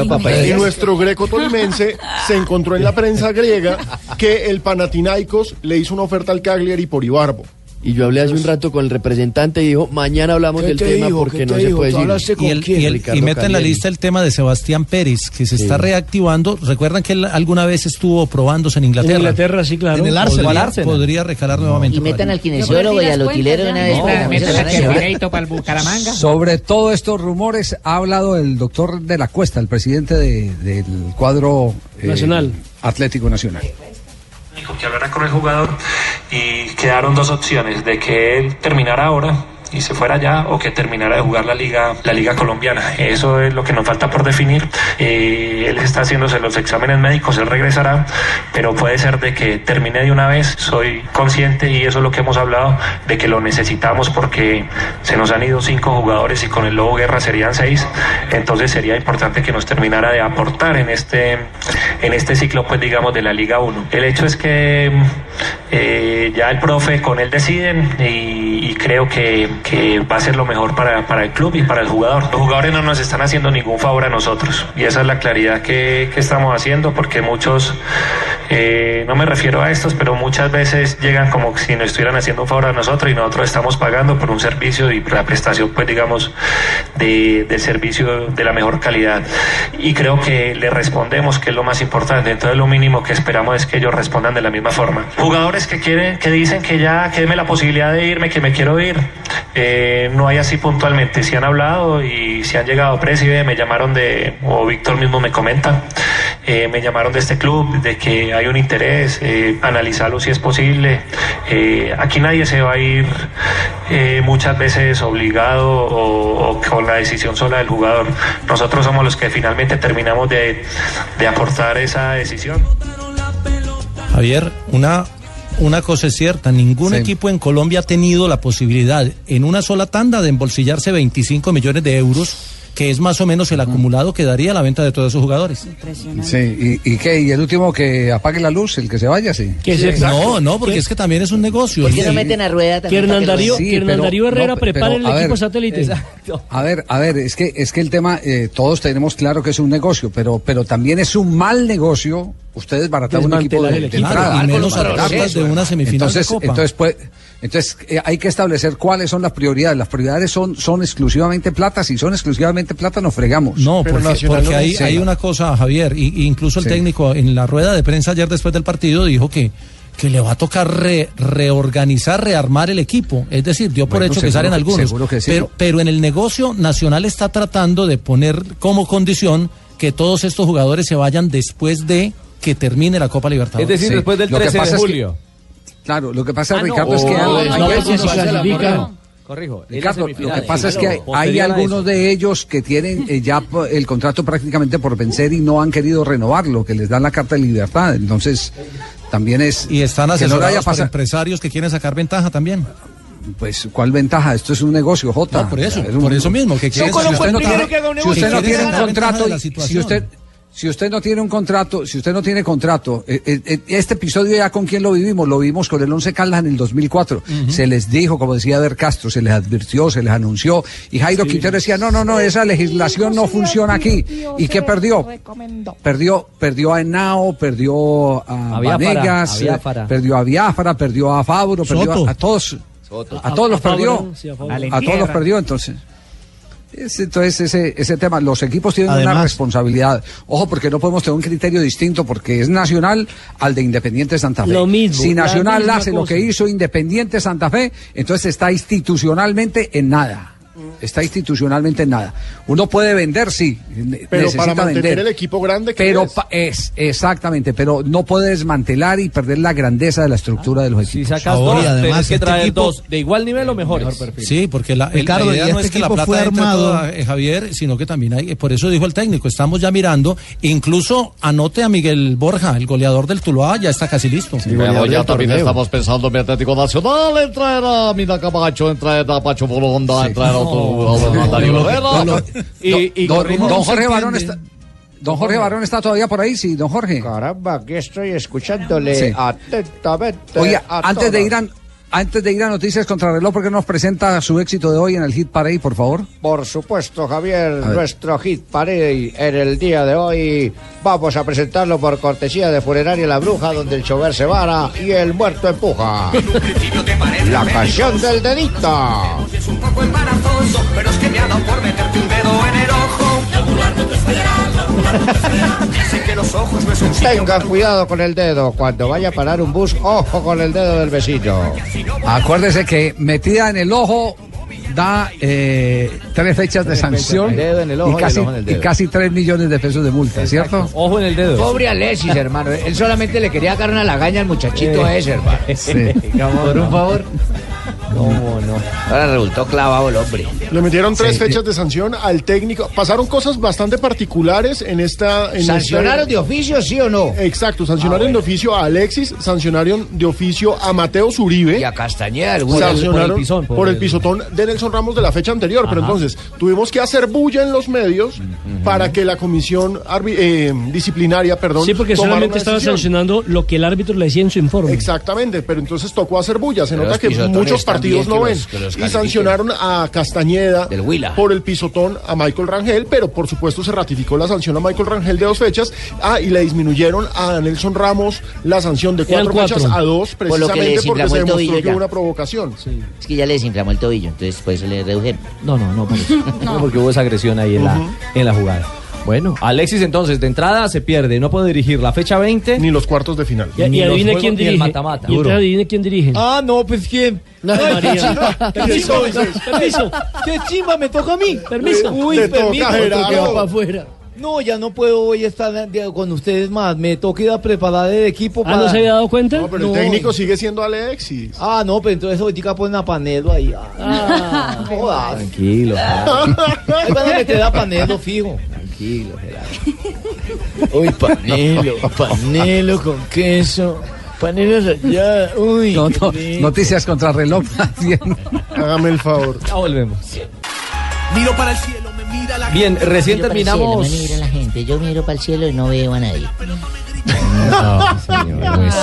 Papailías. nuestro greco-tolimense se encontró en la prensa griega que el Panathinaikos le hizo una oferta al Cagliari por Ibarbo. Y yo hablé hace un rato con el representante y dijo, mañana hablamos ¿Qué del te tema dijo? porque ¿Qué no te se dijo? puede ¿Tú decir. Y, el- quién? y el- Ricardo y mete en la lista el tema de Sebastián Pérez, que se Sí. está reactivando. Recuerdan que él alguna vez estuvo probándose en Inglaterra. En Inglaterra, sí, claro. En el Podría- Arsenal. Podría recalar nuevamente. Y metan al kinesiólogo y al utilero de una vez. No, para metan el Bucaramanga. Sobre todos estos rumores ha hablado el doctor de la Cuesta, el presidente de- del cuadro eh, Nacional. Atlético Nacional. Que hablara con el jugador y quedaron dos opciones, de que él terminara ahora y se fuera ya o que terminara de jugar la liga la liga colombiana. Eso es lo que nos falta por definir. Eh, él está haciéndose los exámenes médicos él regresará pero puede ser de que termine de una vez. Soy consciente y eso es lo que hemos hablado de que lo necesitamos porque se nos han ido cinco jugadores y con el Lobo Guerra serían seis. Entonces sería importante que nos terminara de aportar en este en este ciclo pues digamos de la Liga 1 el hecho es que eh, ya el profe con él deciden y, y creo que, que va a ser lo mejor para, para el club y para el jugador. Los jugadores no nos están haciendo ningún favor a nosotros. Y esa es la claridad que, que estamos haciendo porque muchos, eh, no me refiero a estos, pero muchas veces llegan como si nos estuvieran haciendo un favor a nosotros y nosotros estamos pagando por un servicio y por la prestación pues digamos de, servicio de la mejor calidad. Y creo que le respondemos que es lo más importante. Entonces lo mínimo que esperamos es que ellos respondan de la misma forma. Jugadores que quieren que dicen que ya que la posibilidad de irme que me quiero ir eh, no hay así puntualmente. Si han hablado y si han llegado preside me llamaron de o Víctor mismo me comenta eh, me llamaron de este club de que hay un interés eh, analizarlo si es posible. Eh, aquí nadie se va a ir eh, muchas veces obligado o, o con la decisión sola del jugador. Nosotros somos los que finalmente terminamos de, de aportar esa decisión. Javier, una, una cosa es cierta, ningún Sí. equipo en Colombia ha tenido la posibilidad en una sola tanda de embolsillarse 25 millones de euros, que es más o menos el acumulado que daría la venta de todos esos jugadores. Sí, ¿y, y qué? ¿Y el último que apague la luz, el que se vaya, sí? Se- no, no, porque es que también es un negocio. ¿Por qué no Sí. meten a rueda también? Hernán que lo Darío, Sí, que Hernán pero- Darío Herrera no, prepare el ver. equipo satélite. A ver, a ver, es que es que el tema eh, todos tenemos claro que es un negocio, pero pero también es un mal negocio ustedes baratan un equipo de, de entrada. Claro, y menos a sí. de una semifinal entonces, de Copa. entonces pues, entonces eh, hay que establecer cuáles son las prioridades. Las prioridades son son exclusivamente plata. Si son exclusivamente plata, nos fregamos. No, Pero porque, Nacional porque hay, hay una cosa, Javier, y, y incluso el Sí. técnico en la rueda de prensa ayer después del partido dijo que, que le va a tocar re- reorganizar, rearmar el equipo. Es decir, dio por Bueno, hecho que salen algunos. seguro que sí. pero, pero en el negocio Nacional está tratando de poner como condición que todos estos jugadores se vayan después de que termine la Copa Libertadores. Es decir, Sí. después del Lo que 13 de pasa es que- julio. Claro, lo que pasa, Ah, no. Ricardo, es que Oh, hay- no, no, no, no, no, no. Corrijo. Ricardo, lo que pasa es que hay, algunos de ellos que tienen eh, ya el contrato prácticamente por vencer y no han querido renovarlo, que les dan la carta de libertad. Entonces, también es... Y están no asesorados por pasar- empresarios que quieren sacar ventaja también. Pues, ¿cuál ventaja? Esto es un negocio, Jota. No, por eso, Es un- por eso mismo, que Si quieren- usted si usted no no tiene- si usted no tiene un contrato, si usted si usted no tiene un contrato, si usted no tiene contrato, eh, eh, eh, este episodio ya con quién lo vivimos, lo vimos con el Once Caldas en el 2004. Se les dijo, como decía Der Castro, se les advirtió, se les anunció, y Jairo Quintero decía, no, no, no, esa legislación no funciona aquí. ¿Y qué perdió? Perdió, perdió a Henao, perdió a Vanegas, perdió a Biafara, perdió a Fabro, perdió a, a todos. Soto. A todos los A perdió. sí. A todos los perdió, entonces. Es, entonces, ese, ese tema, los equipos tienen una responsabilidad. Ojo, porque no podemos tener un criterio distinto, porque es nacional al de Independiente Santa Fe. Lo mismo, si Nacional hace lo que hizo Independiente Santa Fe, entonces está institucionalmente en nada. Está institucionalmente en nada. Uno puede vender, sí. Pero necesita para mantener vender. el equipo grande que Pero es. pa- es exactamente, pero no puede desmantelar y perder la grandeza de la estructura de los equipos. Si sacas dos, tenés que traer dos de igual nivel o mejores. Sí, porque la, el- Ricardo, la idea y no este es que la equipo plata fue armado- toda, eh, Javier, sino que también hay, por eso dijo el técnico, estamos ya mirando, incluso anote a Miguel Borja, el goleador del Tuluá, ya está casi listo. Pero ya también estamos pensando en mi Atlético Nacional, en traer a Mina Camacho, en traer a Pacho Bolonda, en traer a don, Jorge Barón está. Don Jorge Barón está todavía por ahí, sí, don Jorge. Caramba, aquí estoy escuchándole Sí. atentamente. Oye, antes de ir a antes de ir a noticias contra reloj, ¿por qué nos presenta su éxito de hoy en el Hit Parade, por favor? Por supuesto, Javier, nuestro hit parade en el día de hoy. Vamos a presentarlo por cortesía de Funeraria La Bruja, donde el chover se vara y el muerto empuja. La canción del dedito. Pero es que me ha dado por meterte un dedo en el ojo. Te esperando. Sé que los ojos no es un sitio Tengan cuidado con el dedo. Cuando vaya a parar un bus, ojo con el dedo del vecino. Acuérdese que metida en el ojo da eh, tres fechas de sanción Dedo en el ojo y, casi, ojo en el dedo. y casi tres millones de pesos de multa, ¿cierto? Ojo en el dedo. Pobre Alexis, hermano. Él solamente le quería dar una lagaña al muchachito Eh. ese, hermano. Sí. Por un favor. ¿Cómo no? Ahora resultó clavado el hombre. Le metieron tres Sí. fechas de sanción al técnico. Pasaron cosas bastante particulares en esta. En ¿Sancionaron este- de oficio, sí o no? Exacto, sancionaron Ah, bueno. de oficio a Alexis, sancionaron de oficio a Mateo Zuribe. Y a Castañeda, el sancionaron por el pisón, por, por el el- pisotón de Nelson Ramos de la fecha anterior. Pero entonces tuvimos que hacer bulla en los medios para que la comisión eh, disciplinaria, perdón, Sí, porque solamente estaba decisión. sancionando lo que el árbitro le decía en su informe. Exactamente, pero entonces tocó hacer bulla. Se Pero nota que muchos partidos no ven. los- y sancionaron a Castañeda Del Huila. por el pisotón a Michael Rangel, pero por supuesto se ratificó la sanción a Michael Rangel de dos fechas. Ah, y le disminuyeron a Nelson Ramos la sanción de cuatro, cuatro. fechas a dos, Por lo que le precisamente porque se demostró que hubo una provocación. Es que ya le desinflamó el tobillo, entonces por eso le redujeron. No, no, no, por eso. No, porque hubo esa agresión ahí en, la, Ujú. en la jugada. Bueno, Alexis entonces de entrada se pierde, no puede dirigir la fecha 20 ni los cuartos de final. Y, y ni adivine quién ni el dirige. mata-mata. Y entonces adivine quién dirige. Ah, no, pues quién. Ay, María. qué chimba. Permiso, permiso. Qué chimba, me toca a mí. Permiso. Uy, permiso. a Gerardo. Otro que va pa' afuera. No, ya no puedo hoy estar con ustedes más. Me toca ir a preparar el equipo Ah, ¿no se había dado cuenta? No, pero el técnico sigue siendo Alexis. Ah, no, pero entonces ahorita ponen a Panelo ahí. Ah, no jodas. Tranquilo. Ahí van a meter a Panelo fijo. Tranquilo, Uy, panelo, panelo con queso. Panelo rallada. Uy. No, no, noticias contra reloj. Hágame el favor. Ya volvemos. Miro para el cielo, Bien, recién terminamos-. Yo miro para el cielo y no veo a nadie.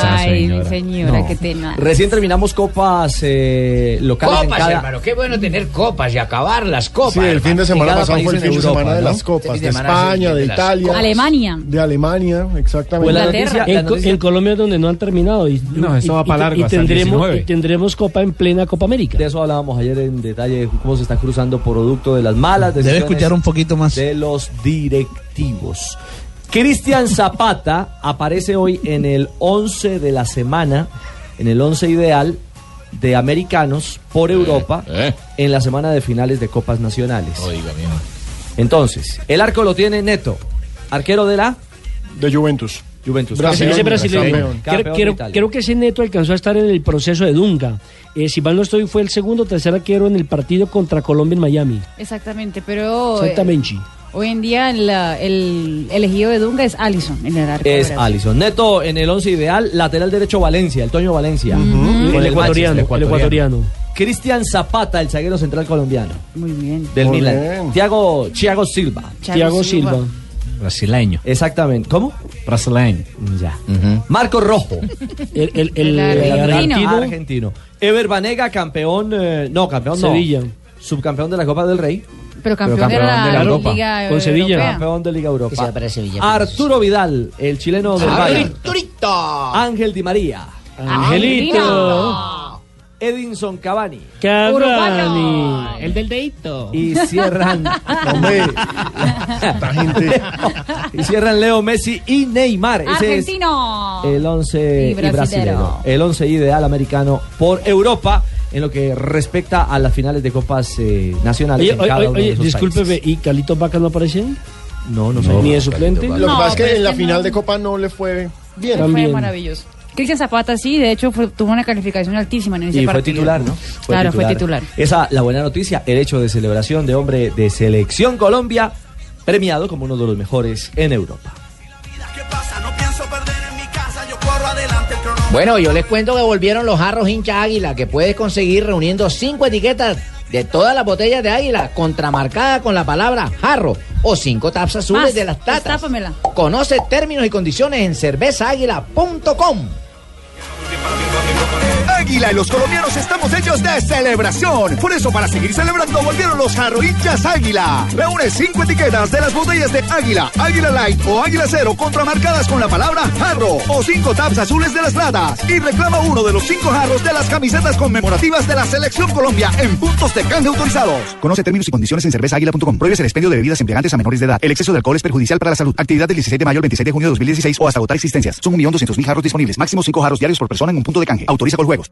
Ay, mi señora, No. qué tenaz. Recién terminamos copas eh, locales en Copas, cada... hermano. Qué bueno tener copas y acabar las copas. Sí, el hermano. fin de semana pasado fue el en fin de Europa, semana de ¿no? las copas, de de España, de de Italia. copas. Alemania. De Alemania, exactamente. Fue la noticia- la En, noticia- en Colombia es donde no han terminado. Y, No, eso y- va para largo, y hasta tendremos, 19. y tendremos Copa en plena Copa América. De eso hablábamos ayer en detalle, cómo se está cruzando producto de las malas Debe decisiones escuchar un poquito más. de los directivos. Cristian Zapata aparece hoy en el 11 de la semana, en el 11 ideal de americanos por Europa eh. en la semana de finales de Copas Nacionales. Oiga, bien. Entonces, el arco lo tiene Neto, arquero de la De Juventus. Juventus. Ese brasileño. campeón. Creo, que ese neto alcanzó a estar en el proceso de Dunga. Eh, si mal no estoy, fue el segundo o tercer arquero en el partido contra Colombia en Miami. Exactamente, pero eh, Exactamente. Hoy en día el elegido de Dunga es Allison en el arco. Es Brasil. Alison. Neto en el 11 ideal, lateral derecho Valencia, el Toño Valencia. El ecuatoriano, Manchester, el ecuatoriano. Cristian Zapata, el zaguero central colombiano Muy bien. del Muy Milan. bien. Thiago, Thiago Silva. Thiago Silva. Brasileño. Exactamente. ¿Cómo? Brasileño. Ya. Marco Rojo. El, el, El el- argentino. argentino. Argentino. Ever Banega, campeón. eh, no, campeón no. Sevilla. Subcampeón de la Copa del Rey. Pero campeón, campeón de la, de la Europa. Liga Con Sevilla. Europea. Campeón de Liga Europa. sea para Sevilla. Arturo Vidal, el chileno del Bayern. Ángel Di María. Angelito. Edinson Cavani. Cavani. El del dedito. Y cierran. Hombre, esta gente. y cierran Leo Messi y Neymar. Ese Argentino. es el 11 Y y brasilero. El 11 ideal americano por Europa. En lo que respecta a las finales de copas eh, nacionales. Oye, en oye, cada uno de oye, esos discúlpeme, ¿y Carlitos Vaca no apareció? No, no sé. ¿Ni de suplente? Lo que No, pasa es que en la final no. de Copa no le fue bien. Fue maravilloso. Cristian Zapata sí, de hecho fue- tuvo una calificación altísima en ese Y fue partido. titular, ¿no? Fue claro, fue titular. Esa, la buena noticia, el hecho de celebración de hombre de Selección Colombia, premiado como uno de los mejores en Europa. Bueno, yo les cuento que volvieron los jarros hincha águila que puedes conseguir reuniendo cinco etiquetas de todas las botellas de águila contramarcada con la palabra jarro o cinco taps azules Más, de las tatas. destápamela. Conoce términos y condiciones en cervezaáguila.com. Águila y los colombianos estamos hechos de celebración. Por eso, para seguir celebrando, volvieron los jarrohinchas Águila. Reúne cinco etiquetas de las botellas de Águila, Águila Light o Águila Cero contramarcadas con la palabra jarro o cinco tabs azules de las latas. Y reclama uno de los cinco jarros de las camisetas conmemorativas de la Selección Colombia en puntos de canje autorizados. Conoce términos y condiciones en cervezaáguila.com. Prohíbe el expendio de bebidas embriagantes a menores de edad. El exceso de alcohol es perjudicial para la salud. Actividad del 16 de mayo al 26 de junio de 2016 o hasta agotar existencias. Son 1.200.000 jarros disponibles. Máximo 5 jarros diarios por persona en un punto de canje. Autoriza con juegos.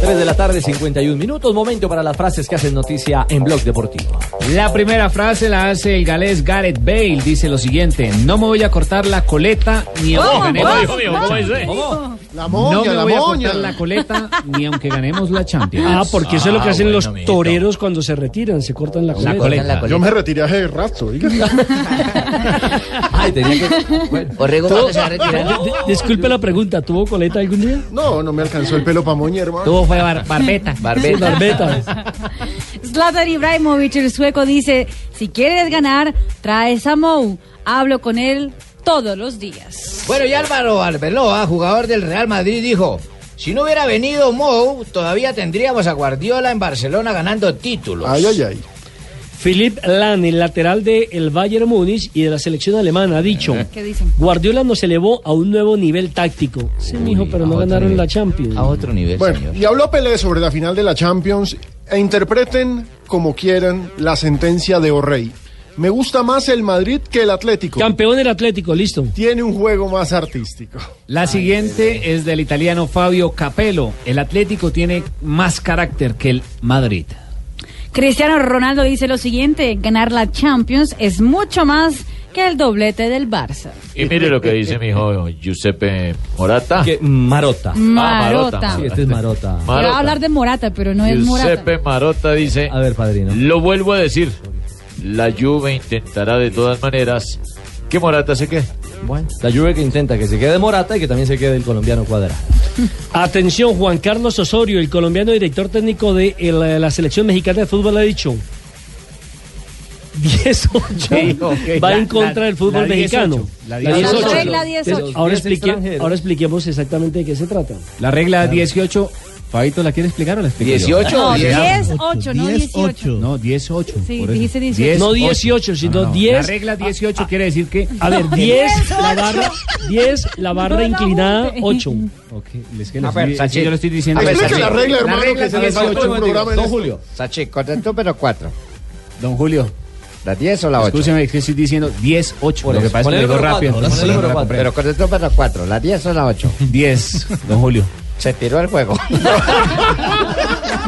3 de la tarde, 51 minutos. Momento para las frases que hacen noticia en Blog Deportivo. La primera frase la hace el galés Gareth Bale. Dice lo siguiente: No me voy a cortar la coleta ni aunque ganemos. La No moña, me la voy a cortar la coleta ni aunque ganemos la Champions. Ah, porque eso es lo que Ah, hacen los toreros cuando se retiran, se cortan la coleta. coleta. Yo me retiré hace rato. Ay, tenía que. Orrego ¿Tuvo- cuando se va a retirar. Di- di- Disculpe la pregunta, ¿tuvo coleta algún día? No, no me alcanzó el pelo para moña, hermano. Fue bar- barbeta. Barbeta. Zlatan Ibrahimovic, el sueco, dice, si quieres ganar, traes a Mou. Hablo con él todos los días. Bueno, y Álvaro Arbeloa, jugador del Real Madrid, dijo: Si no hubiera venido Mou, todavía tendríamos a Guardiola en Barcelona ganando títulos. Ay, ay, ay. Philipp Lahm, el lateral del Bayern Múnich y de la selección alemana, ha dicho: ¿Qué dicen? Guardiola nos elevó a un nuevo nivel táctico. Sí, mijo, pero no ganaron nivel. la Champions. A otro nivel, Bueno, señor. y habló Pelé sobre la final de la Champions e interpreten como quieran la sentencia de O'Reilly. Me gusta más el Madrid que el Atlético. Campeón del Atlético, listo. Tiene un juego más artístico. La siguiente es del italiano Fabio Capello. El Atlético tiene más carácter que el Madrid. Cristiano Ronaldo dice lo siguiente, ganar la Champions es mucho más que el doblete del Barça. Y mire lo que dice mi hijo Giuseppe Morata. Que- Marota. Marota. Sí, este es Marota. Iba a hablar de Morata, pero no es Morata. Giuseppe Marota dice. A ver, padrino. Lo vuelvo a decir. La Juve intentará de todas maneras que Morata se quede. Bueno, la Juve que intenta que se quede Morata y que también se quede el colombiano Cuadrado. Atención, Juan Carlos Osorio, el colombiano director técnico de el- la selección mexicana de fútbol, ha dicho. 10-8 va la- en contra la- del fútbol la 18, mexicano. la La 18. regla 18. Ahora, Diez explique- extranjeros. ahora expliquemos exactamente de qué se trata. La regla 18. Fabito, ¿la quiere explicar o la explico yo? 18 No, o 10. 10, 8, no 18. No, 18. Sí, por eso. dijiste 18. 10, No ocho. 18, sino No, no, 10. La regla 18 quiere decir que. A ver, 10, la 18. barra, 10, la barra No la inclinada, junte. 8. Ok, es que, A ver, yo lo estoy diciendo. A ver, la regla, La hermano, regla que se les dice- falta un programa en Don. Julio. Sachi, contestó, pero 4. Don Julio. ¿La 10 o la 8? Escúcheme, es que estoy diciendo 10, 8. Por Lo que pasa es que lo digo rápido. no la. Pero contestó, pero 4. ¿La 10 o la 8? 10, don Julio. Se tiró el juego.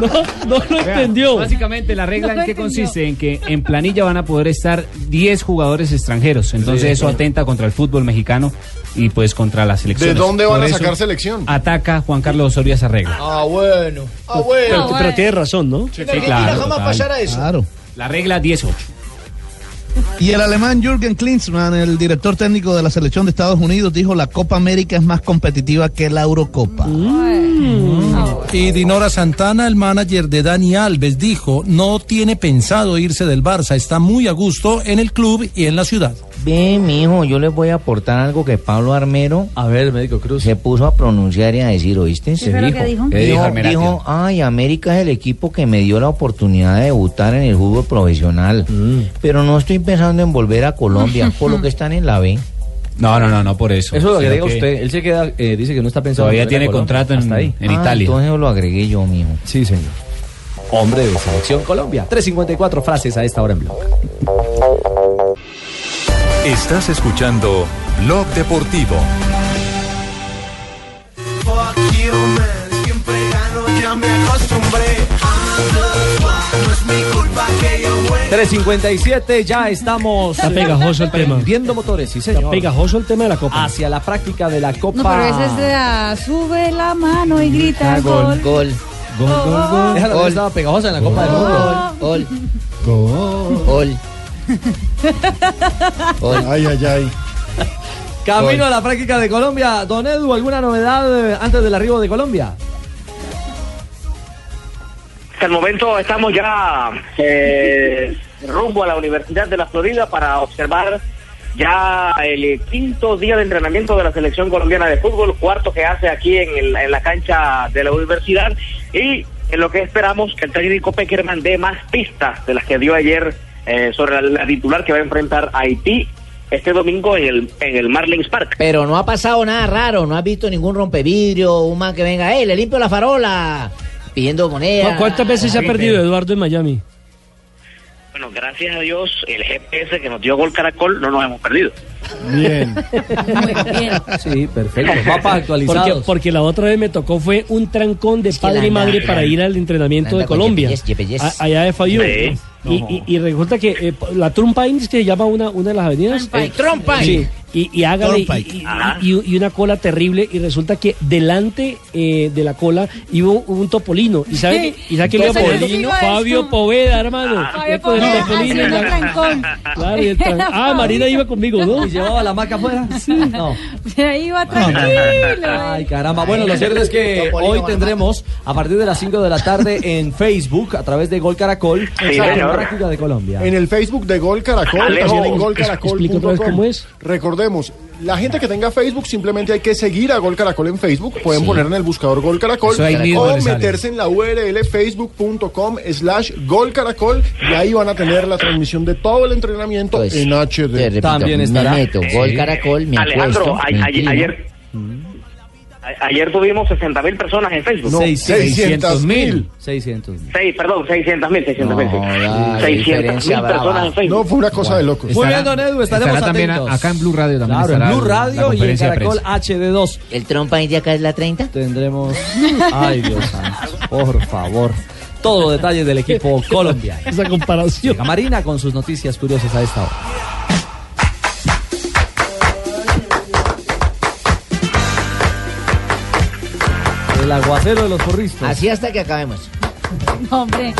No, no lo entendió. Básicamente la regla No en qué consiste en que en planilla van a poder estar 10 jugadores extranjeros. Entonces eso atenta contra el fútbol mexicano y pues contra las selecciones. ¿De dónde van Por a eso sacar selección? Ataca Juan Carlos Osorio esa regla. Ah, bueno. Ah, bueno. Pero, bueno. pero tiene razón, ¿no? Sí, claro. jamás total. pasará eso. Claro. La regla 18. Y el alemán Jürgen Klinsmann, el director técnico de la selección de Estados Unidos, dijo la Copa América es más competitiva que la Eurocopa. Y Dinora Santana, el manager de Dani Alves, dijo, no tiene pensado irse del Barça, está muy a gusto en el club y en la ciudad. Ve, mijo, yo les voy a aportar algo que Pablo Armero A ver, médico Cruz. se puso a pronunciar y a decir, ¿oíste? ¿Qué que dijo? ¿Qué dijo Dijo, dijo, ay, América es el equipo que me dio la oportunidad de debutar en el fútbol profesional. Pero no estoy pensando en volver a Colombia, por lo que están en la B. No, no, no, no por eso. Eso es lo que Sino diga usted. Él se queda, eh, dice que no está pensando. Todavía en volver a tiene Colombia. contrato en, ahí. en Ah, Italia. Entonces lo agregué yo, mijo. Sí, señor. Hombre de selección Colombia. 354 frases a esta hora en blog. Estás escuchando Blog Deportivo. Siempre gano, ya me acostumbré. No es mi culpa que yo juegue. 357, ya estamos. Está pegajoso el tema. Viendo motores, sí, señor. Está pegajoso el tema de la Copa. Hacia la práctica de la Copa. No, pero ese es de la, sube la mano y grita gol. Gol. Gol, gol, gol. Déjalo, Gol. estaba pegajosa en la Copa del Mundo. Gol. Gol. Gol. Ay, ay, ay. Camino a la práctica de Colombia. Don Edu, ¿alguna novedad eh, antes del arribo de Colombia? Hasta el momento estamos ya eh, rumbo a la Universidad de la Florida para observar ya el quinto día de entrenamiento de la selección colombiana de fútbol, cuarto que hace aquí en, el- en la cancha de la universidad y en lo que esperamos que el técnico Peckerman dé más pistas de las que dio ayer eh, sobre la, la titular que va a enfrentar a Haití este domingo en el, en el Marlins Park. Pero no ha pasado nada raro, no has visto ningún rompevidrio, un man que venga, ¡eh, le limpio la farola! Pidiendo moneda. ¿Cu- ¿Cuántas veces se ha perdido Eduardo en Miami? Bueno, gracias a Dios, el GPS que nos dio Gol Caracol no nos hemos perdido. Bien. Sí, perfecto. Mapas actualizados. Porque, porque la otra vez me tocó fue un trancón de que padre y madre anda- para ir al entrenamiento de Colombia. A- allá de Fayú. Sí. Y, y- y resulta que eh, la Trumpines, que se llama una, una de las avenidas. Trumpine. Sí. Y, y hágale, y, y- y- y una cola terrible. Y resulta que delante eh, de la cola iba un, un topolino. ¿Y sabe, ¿Qué? y sabe quién iba ¿Topolino? por ¿Qué iba Fabio? Poveda, hermano. Fabio con el Poveda topolino trancón. Claro, y el tran- Ah, Marina iba conmigo, ¿no? ¿Y llevaba la maca afuera? No. Ahí iba tranquilo. Ay, caramba. Bueno, lo cierto es que hoy tendremos a partir de las 5 de la tarde en Facebook, a través de Gol Caracol, Sí, la práctica de Colombia. En el Facebook de Gol Caracol, también en explica otra vez golcaracol.com. cómo es. Recordemos, la gente que tenga Facebook simplemente hay que seguir a Gol Caracol en Facebook. Pueden Sí. poner en el buscador Gol Caracol o meterse en la URL facebook.com slash Gol Caracol y ahí van a tener la transmisión de todo el entrenamiento Pues, en HD. repito, me meto, Gol Caracol, me Alejandro, acuesto, a- me a- inclino. ayer, a- ayer tuvimos 60 mil personas en Facebook. No, 600 mil. 600 mil. Seis, perdón, 600 mil, 600 mil. No, la 600 mil personas en Facebook. No, fue una cosa de locos. Muy bien, don Edu, estaremos estará también atentos. acá en Blue Radio también Claro, en Blue Radio y en Caracol prensa. HD2 ¿El trompa de acá es la 30? tendremos... Ay, Dios santo, por favor. Todos los detalles del equipo colombiano. Esa comparación. Llega Marina con sus noticias curiosas a esta hora. El aguacero de los porristas. Así hasta que acabemos. No, hombre.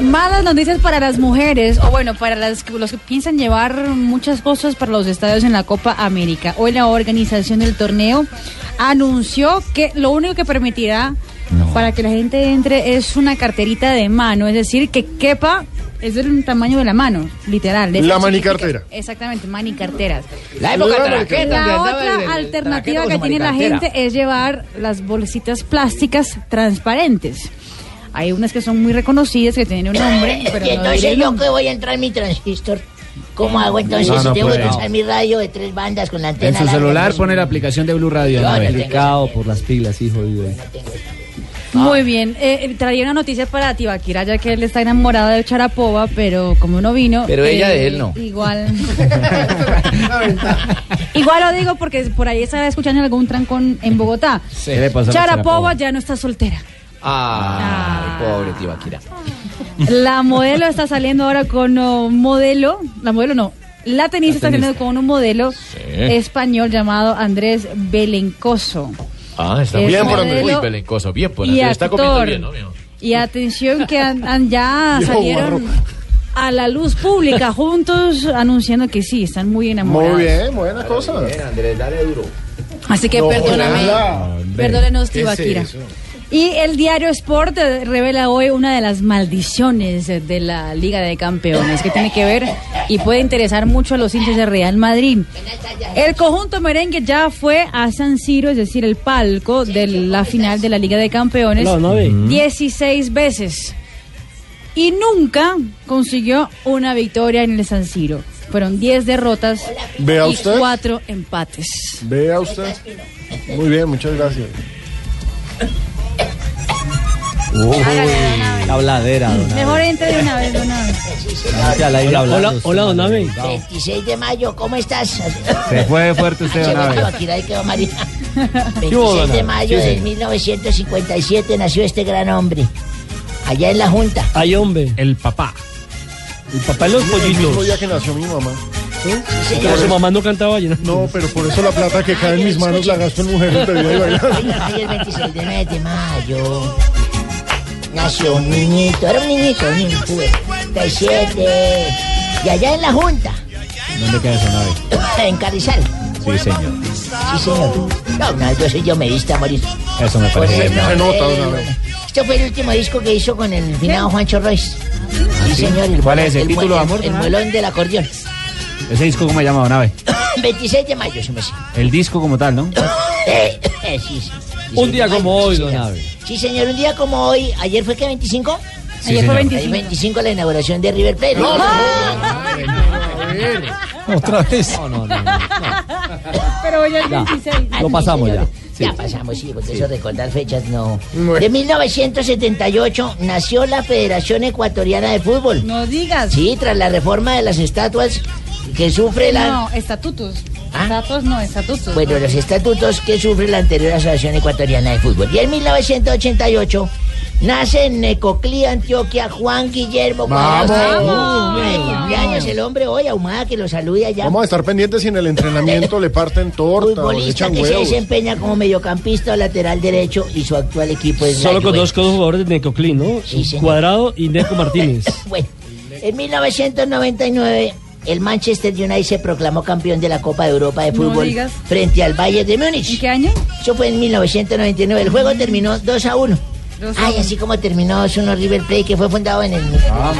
Malas noticias para las mujeres, o bueno, para las, que- los que piensan llevar muchas cosas para los estadios en la Copa América. Hoy la organización del torneo anunció que lo único que permitirá para que la gente entre es una carterita de mano, es decir, que quepa, es del tamaño de la mano, literal. de La manicartera. Exactamente, manicarteras. La época La traqueta, La otra alternativa que tiene la gente es llevar las bolsitas plásticas transparentes. Hay unas que son muy reconocidas, que tienen un nombre, pero no entonces yo que voy a entrar en mi transistor. ¿Cómo hago entonces No, si tengo puede. que usar mi radio de tres bandas con la antena? En su larga? celular pone la aplicación de Blue Radio. Complicado por las pilas, hijo. de- Muy bien, eh, eh, traía una noticia para Tibaquira, ya que él está enamorado de Charapova, pero como no vino... Pero ella eh, de él no. Igual... igual lo digo porque por ahí estaba escuchando algún trancón en Bogotá. ¿Qué le pasó a la Charapova ya no está soltera. Ay, pobre Tibaquira. La modelo está saliendo ahora con un modelo, la modelo no, la tenista está saliendo con un modelo español llamado Andrés Belencoso. Ah, está Es bien por Andrés. Uy, bien por y Andrés. Está comiendo bien, ¿no, mijo? Y atención que han, han- ya salieron a la luz pública juntos anunciando que sí, están muy enamorados. Muy bien, buena cosa. Andrés, dale duro. Así que No, perdóname, hola. perdónenos ¿Qué es Tibaquira. eso? Y el diario Sport eh, revela hoy una de las maldiciones de la Liga de Campeones que tiene que ver y puede interesar mucho a los hinchas de Real Madrid. El conjunto merengue ya fue a San Siro, es decir, el palco de la final de la Liga de Campeones, No, no ve. 16 veces. Y nunca consiguió una victoria en el San Siro. Fueron 10 derrotas Vea y usted. 4 empates. Vea usted. Muy bien, muchas gracias. Habladera, don Abe. Mejor entre de una vez, don Abe. Hola, usted, hola, don Abe. 26 de mayo, ¿cómo estás? Se fue fuerte usted, don Abe. aquí, ahí quedó María. hubo, 26 don de mayo Sí, de señor. 1957 nació este gran hombre. Allá en la Junta. Ay, hombre. El papá. El papá de los El mismo pollitos. día que nació mi mamá. Pero su mamá no cantaba vallenato. No, pero por eso la plata que cae en mis manos la gasto en mujeres bebidas y bailando. Oiga, Hoy es 26 de, mes de mayo. Nació un niñito, era un niñito, un niño, 57. Y allá en la Junta, ¿Dónde queda esa nave? en Carrizal. Sí, señor. Sí, señor. No, no, yo soy yo me viste a morir. Eso me parece Pues, bien. no, Se nota eh, una vez. Este fue el último disco que hizo con el finado Juancho Royce. Sí, sí? señor. El, ¿Cuál es? ¿El el título, amor, El, el muelón del acordeón. ¿Ese disco cómo se llama, don Abe? 26 de mayo, se me hace. El disco como tal, ¿no? Eh, eh, sí, sí. Un día como hoy, sí, don señor. Abe. Sí, señor, un día como hoy. ¿Ayer fue que 25? Sí, Ayer fue señor. 25. Ayer 25 la inauguración de River Plate. Otra vez. No, no, no. no. Pero hoy es Ya. 26. Lo pasamos ya. Sí. Ya pasamos, sí, porque eso recordar fechas no. De 1978 nació la Federación Ecuatoriana de Fútbol. No digas. Sí, tras la reforma de las estatuas que sufre la... No, estatutos. ¿Ah? Estatutos no, estatutos. Bueno, los estatutos que sufre la anterior Asociación Ecuatoriana de Fútbol. Y en 1988 nace en Necoclí, Antioquia, Juan Guillermo ¡Vamos! Cuadros. Ay, cumpleaños el hombre hoy, ahumada que lo salude allá. Vamos a estar pendientes si en el entrenamiento le parten torta o le echan que se huevos. desempeña como mediocampista o lateral derecho y su actual equipo es Solo la con Juventus. dos, jugadores de Necoclí, ¿no? Sí. Cuadrado y Neco Martínez. Bueno, en 1999 el Manchester United se proclamó campeón de la Copa de Europa de fútbol frente al Bayern de Múnich. ¿En qué año? Eso fue en 1999. El juego terminó 2 a 1. Dos a Ay, así como terminó Zuno River Plate, que fue fundado en el...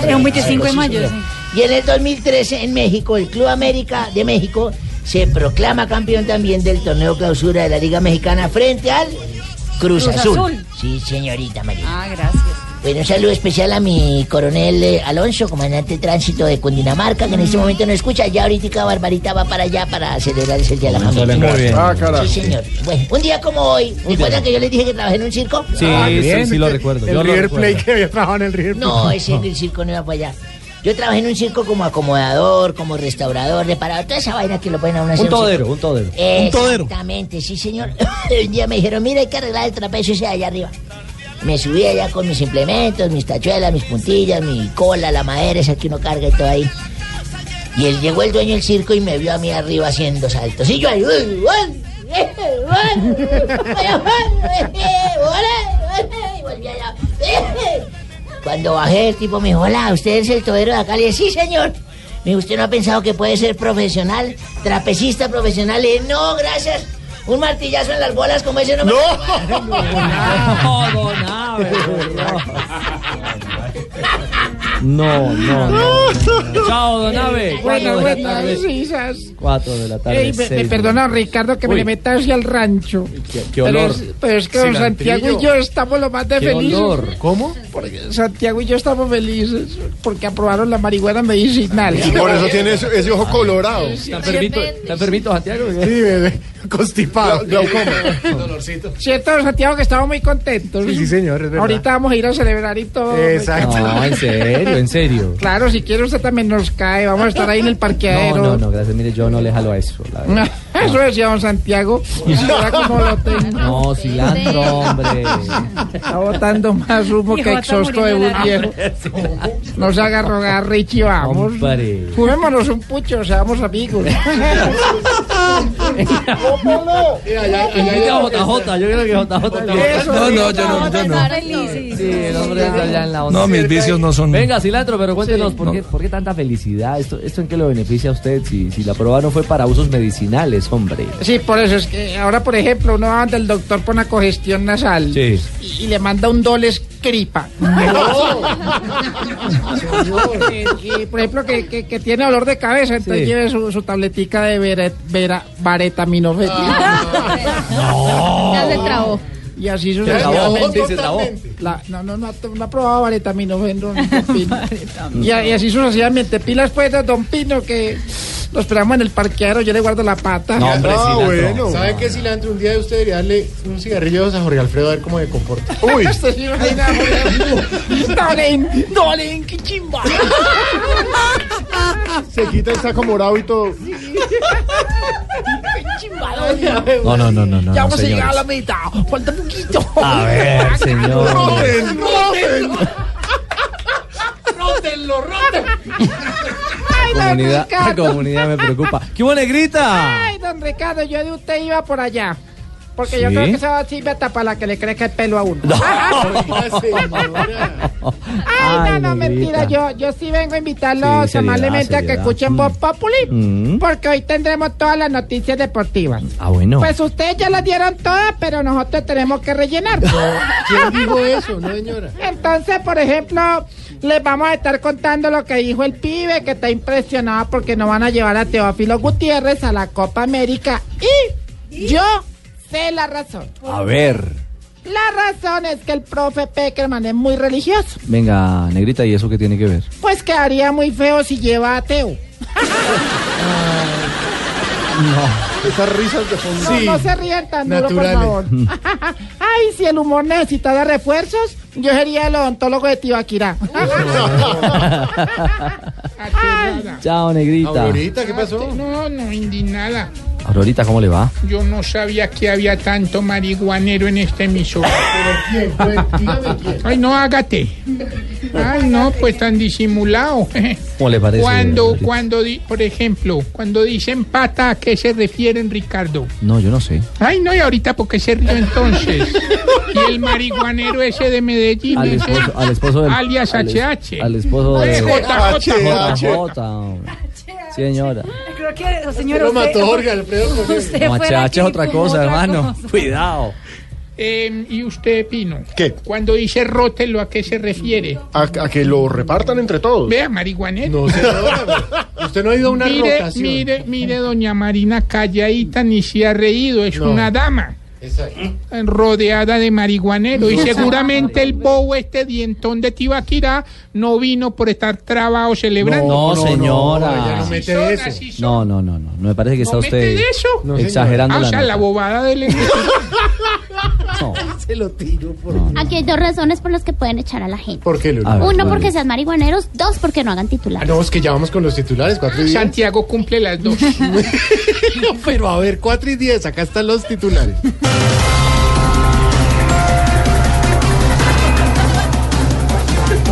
Era un 25 de mayo. sí. Y en el 2013 en México, el Club América de México se proclama campeón también del torneo clausura de la Liga Mexicana frente al Cruz, Cruz Azul. Azul. Sí, señorita María. Ah, gracias. Bueno, un saludo especial a mi coronel eh, Alonso, comandante de tránsito de Cundinamarca, que en este momento no escucha. Ya ahorita Barbarita va para allá para celebrar ese Día de la Familia. Muy bien. Ah, carajo. Sí, señor. Bueno, un día como hoy, ¿recuerdan que yo les dije que trabajé en un circo? Sí, Ah, sí, bien, sí lo recuerdo. El Yo lo River recuerdo. Plate que había trabajado en el River Plate. No, ese el circo no iba para allá. Yo trabajé en un circo como acomodador, como restaurador, reparador, toda esa vaina que lo pueden a hacer. Un todero, un todero. Un todero. Exactamente, sí, señor. un día me dijeron, mira, hay que arreglar el trapecio ese de allá arriba. Me subí allá con mis implementos, mis tachuelas, mis puntillas, mi cola, la madera esa que uno carga y todo ahí. Y él llegó el dueño del circo y me vio a mí arriba haciendo saltos. Y yo ahí, uy. Cuando bajé, el tipo me dijo, hola, ¿usted es el todero de acá? Le dije, sí, señor. Me dijo, ¿usted no ha pensado que puede ser profesional, trapecista profesional? Le dije, no, gracias. Un martillazo en las bolas como ese no me... No, don Abe, No, no, no. no. Chao, don Abe. Cuatro de la tarde. risas. Cuatro de la tarde. Ey, me, me seis perdona, Ricardo, que me Uy. le meta hacia el rancho. Qué, qué olor. Pero es, pero es que don. Santiago y yo estamos lo más de Qué felices. olor. ¿Cómo? Porque Santiago y yo estamos felices porque aprobaron la marihuana medicinal. Y por eso tiene ese, ese ojo colorado. ¿Está enfermito, ¿Está enfermito Santiago? Sí, bebé. Constipado. Glaucoma. ¿Cierto, don Santiago, que estamos muy contentos? Sí, sí, señor, es verdad. Ahorita vamos a ir a celebrar y todo. Exacto. No, en serio, en serio. Claro, si quiere usted también nos cae. Vamos a estar ahí en el No, parqueadero. no, no, gracias. Mire, yo no le jalo a eso. la verdad. Eso decía don Santiago. Y si era como lo tengo. No, cilantro, hombre. Está botando más humo que exhausto de un viejo. No se haga rogar, Richie, vamos. Hombre. Fumémonos un pucho, seamos amigos. Invite a JJ, yo creo que JJ. No, no, yo no, yo no. Feliz, sí, Sí, el hombre está allá en la onda. No, mis vicios no son. Venga, cilantro, pero cuéntenos. ¿por, qué, ¿por qué tanta felicidad? ¿Esto, ¿Esto en qué lo beneficia a usted? Si, si la prueba no fue para usos medicinales, hombre. Sí, por eso es que ahora, por ejemplo, uno va del doctor por una congestión nasal Sí. y, y le manda un doles cripa. y, y, por ejemplo, que, que- que tiene dolor de cabeza, entonces Sí. lleve su, su tabletica de vera, vera, varetaminofén. Ya se trabó. Y así Se trabó, sucesivamente. se trabó. La- no, no, no, ha- no ha probado varetaminofén, don, don Pino. y, y así sucesivamente. Pilas pues de Don Pino que Lo esperamos en el parqueadero, yo le guardo la pata. No, hombre, Ah, cilantro. bueno. ¿Sabe qué cilantro? Un día usted debería darle un cigarrillo a Jorge Alfredo a ver cómo se comporta. Uy. Dolen, Dolen, qué chimba. se quita el saco morado y todo. No, no, no, no, no. Ya vamos a llegar a la meta. Falta poquito. A ver, señor. ¡Roten, roten! ¡Rótenlo, don Comunidad, comunidad me preocupa. ¡Qué buena negrita! Ay, don Ricardo, yo de usted iba por allá. Porque yo creo que eso sirve hasta para que le crezca el pelo a uno. Ay, no, no, mentira. Yo, yo sí vengo a invitarlos Sí, seriedad, amablemente a que escuchen Voz Populi. Mm. Porque hoy tendremos todas las noticias deportivas. Ah, bueno. Pues ustedes ya las dieron todas, pero nosotros tenemos que rellenar. ¿Quién dijo eso? No, señora. Entonces, por ejemplo, les vamos a estar contando lo que dijo el pibe, que está impresionado porque no van a llevar a Teófilo Gutiérrez a la Copa América. Y yo sé la razón. A ver. La razón es que el profe Peckerman es muy religioso. Venga, negrita, ¿y eso qué tiene que ver? Pues quedaría muy feo si lleva a Teo. Esas risas de fondo. No, no se rían tan duro, por naturales. favor. Ay, si el humor necesitara refuerzos, yo sería el odontólogo de Tibaquirá. Chao, negrita. Aurorita, ¿qué pasó? No, no, indignada. Aurorita, ¿cómo le va? Yo no sabía que había tanto marihuanero en este emisor. ¿Quién? Pues, dígame quién. Ay, no, hágate. Ay, no, pues tan disimulado. ¿Cómo le parece? Cuando, Aurorita? cuando, di- por ejemplo, cuando dicen pata, ¿a qué se refieren, Ricardo? No, yo no sé. Ay, no, y ahorita, ¿por qué se rió entonces? Y el marihuanero ese de Medellín, Al ese, esposo, al esposo del... alias al es- HH. Al esposo de... JJ. JJ, hombre. Señora. Creo que, señor, Lo usted- mató Jorge Alfredo HH es otra cosa, hermano. cosa. Cuidado. Eh, ¿Y usted, Pino? ¿Qué? Cuando dice rótelo, ¿a qué se refiere? A, a que lo repartan entre todos. Vea, marihuanero. No, señora. Usted no ha ido a una mire, rotación. mire, mire, doña Marina calladita ni se ha reído, es No. una dama Exacto. rodeada de marihuanero y seguramente el bobo este dientón de Tibaquirá no vino por estar trabado celebrando. No, no, señora. no mete Son, eso. así son. No, no, no, no. Me parece que está ¿No mete usted de eso? Exagerando Ah, o la sea, la bobada del No. Se lo tiro por... Aquí hay dos razones por las que pueden echar a la gente. ¿Por qué, Luli? A ver, Uno, ¿cuál porque sean marihuaneros. Dos, porque no hagan Ah, titulares. no, es que ya vamos con los titulares, cuatro y diez. Santiago cumple las dos. Pero a ver, cuatro y diez, acá están los titulares.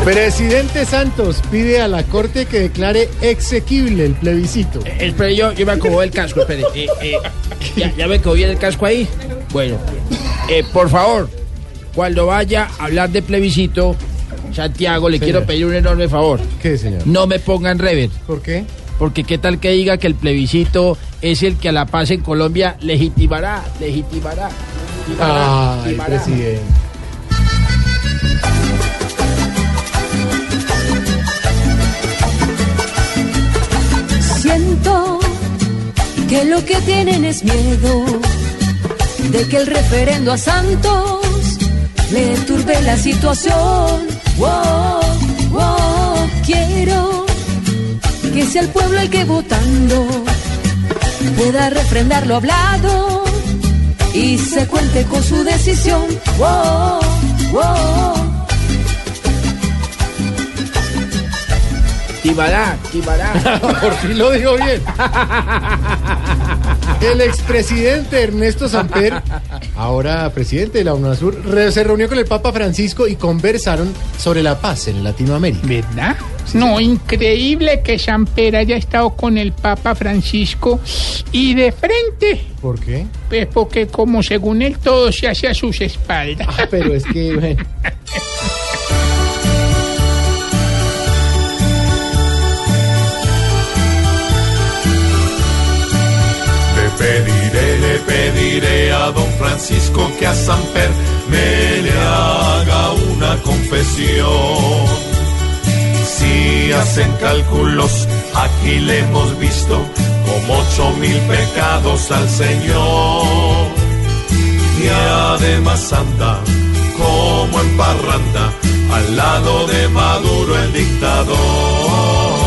Presidente Santos pide a la Corte que declare exequible el plebiscito. Espere, yo, yo me acomodo el casco, espere. Eh, eh, ya, ya me quedó bien el casco ahí. Bueno, eh, por favor, cuando vaya a hablar de plebiscito, Santiago, le Señor. quiero pedir un enorme favor. ¿Qué, señor? No me pongan rever. ¿Por qué? Porque qué tal que diga que el plebiscito es el que a la paz en Colombia legitimará, legitimará. legitimará, Ay, legitimará. presidente. Siento que lo que tienen es miedo de que el referendo a Santos le turbe la situación. Wow, wow, quiero que sea el pueblo el que votando pueda refrendar lo hablado y se cuente con su decisión. Wow, wow. Timará, timará. Por fin lo dijo bien. El expresidente Ernesto Samper, ahora presidente de la UNASUR, re- se reunió con el Papa Francisco y conversaron sobre la paz en Latinoamérica. ¿Verdad? No, increíble que Samper haya estado con el Papa Francisco y de frente. ¿Por qué? Pues porque como según él todo se hace a sus espaldas. Ah, pero es que, bueno. Pediré, le pediré a don Francisco que a Samper me le haga una confesión. Si hacen cálculos, aquí le hemos visto como ocho mil pecados al Señor. Y además anda como en parranda al lado de Maduro el dictador.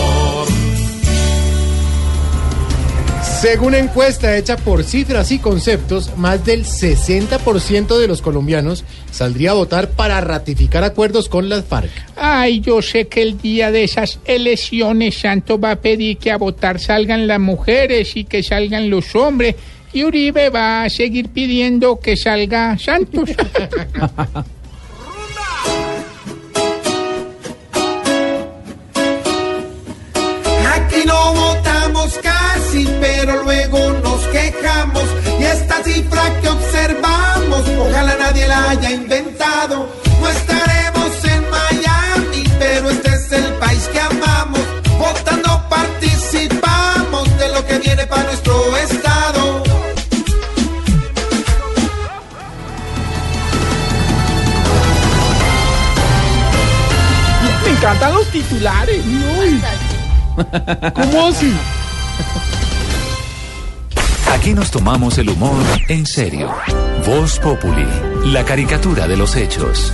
Según encuesta hecha por cifras y conceptos, más del 60% de los colombianos saldría a votar para ratificar acuerdos con las FARC. Ay, yo sé que el día de esas elecciones Santos va a pedir que a votar salgan las mujeres y que salgan los hombres. Y Uribe va a seguir pidiendo que salga Santos. pero luego nos quejamos. Y esta cifra que observamos, ojalá nadie la haya inventado. No estaremos en Miami, pero este es el país que amamos. Votando participamos de lo que viene para nuestro estado. Me encantan los titulares. ¿Cómo así? Aquí nos tomamos el humor en serio. Voz Populi, la caricatura de los hechos.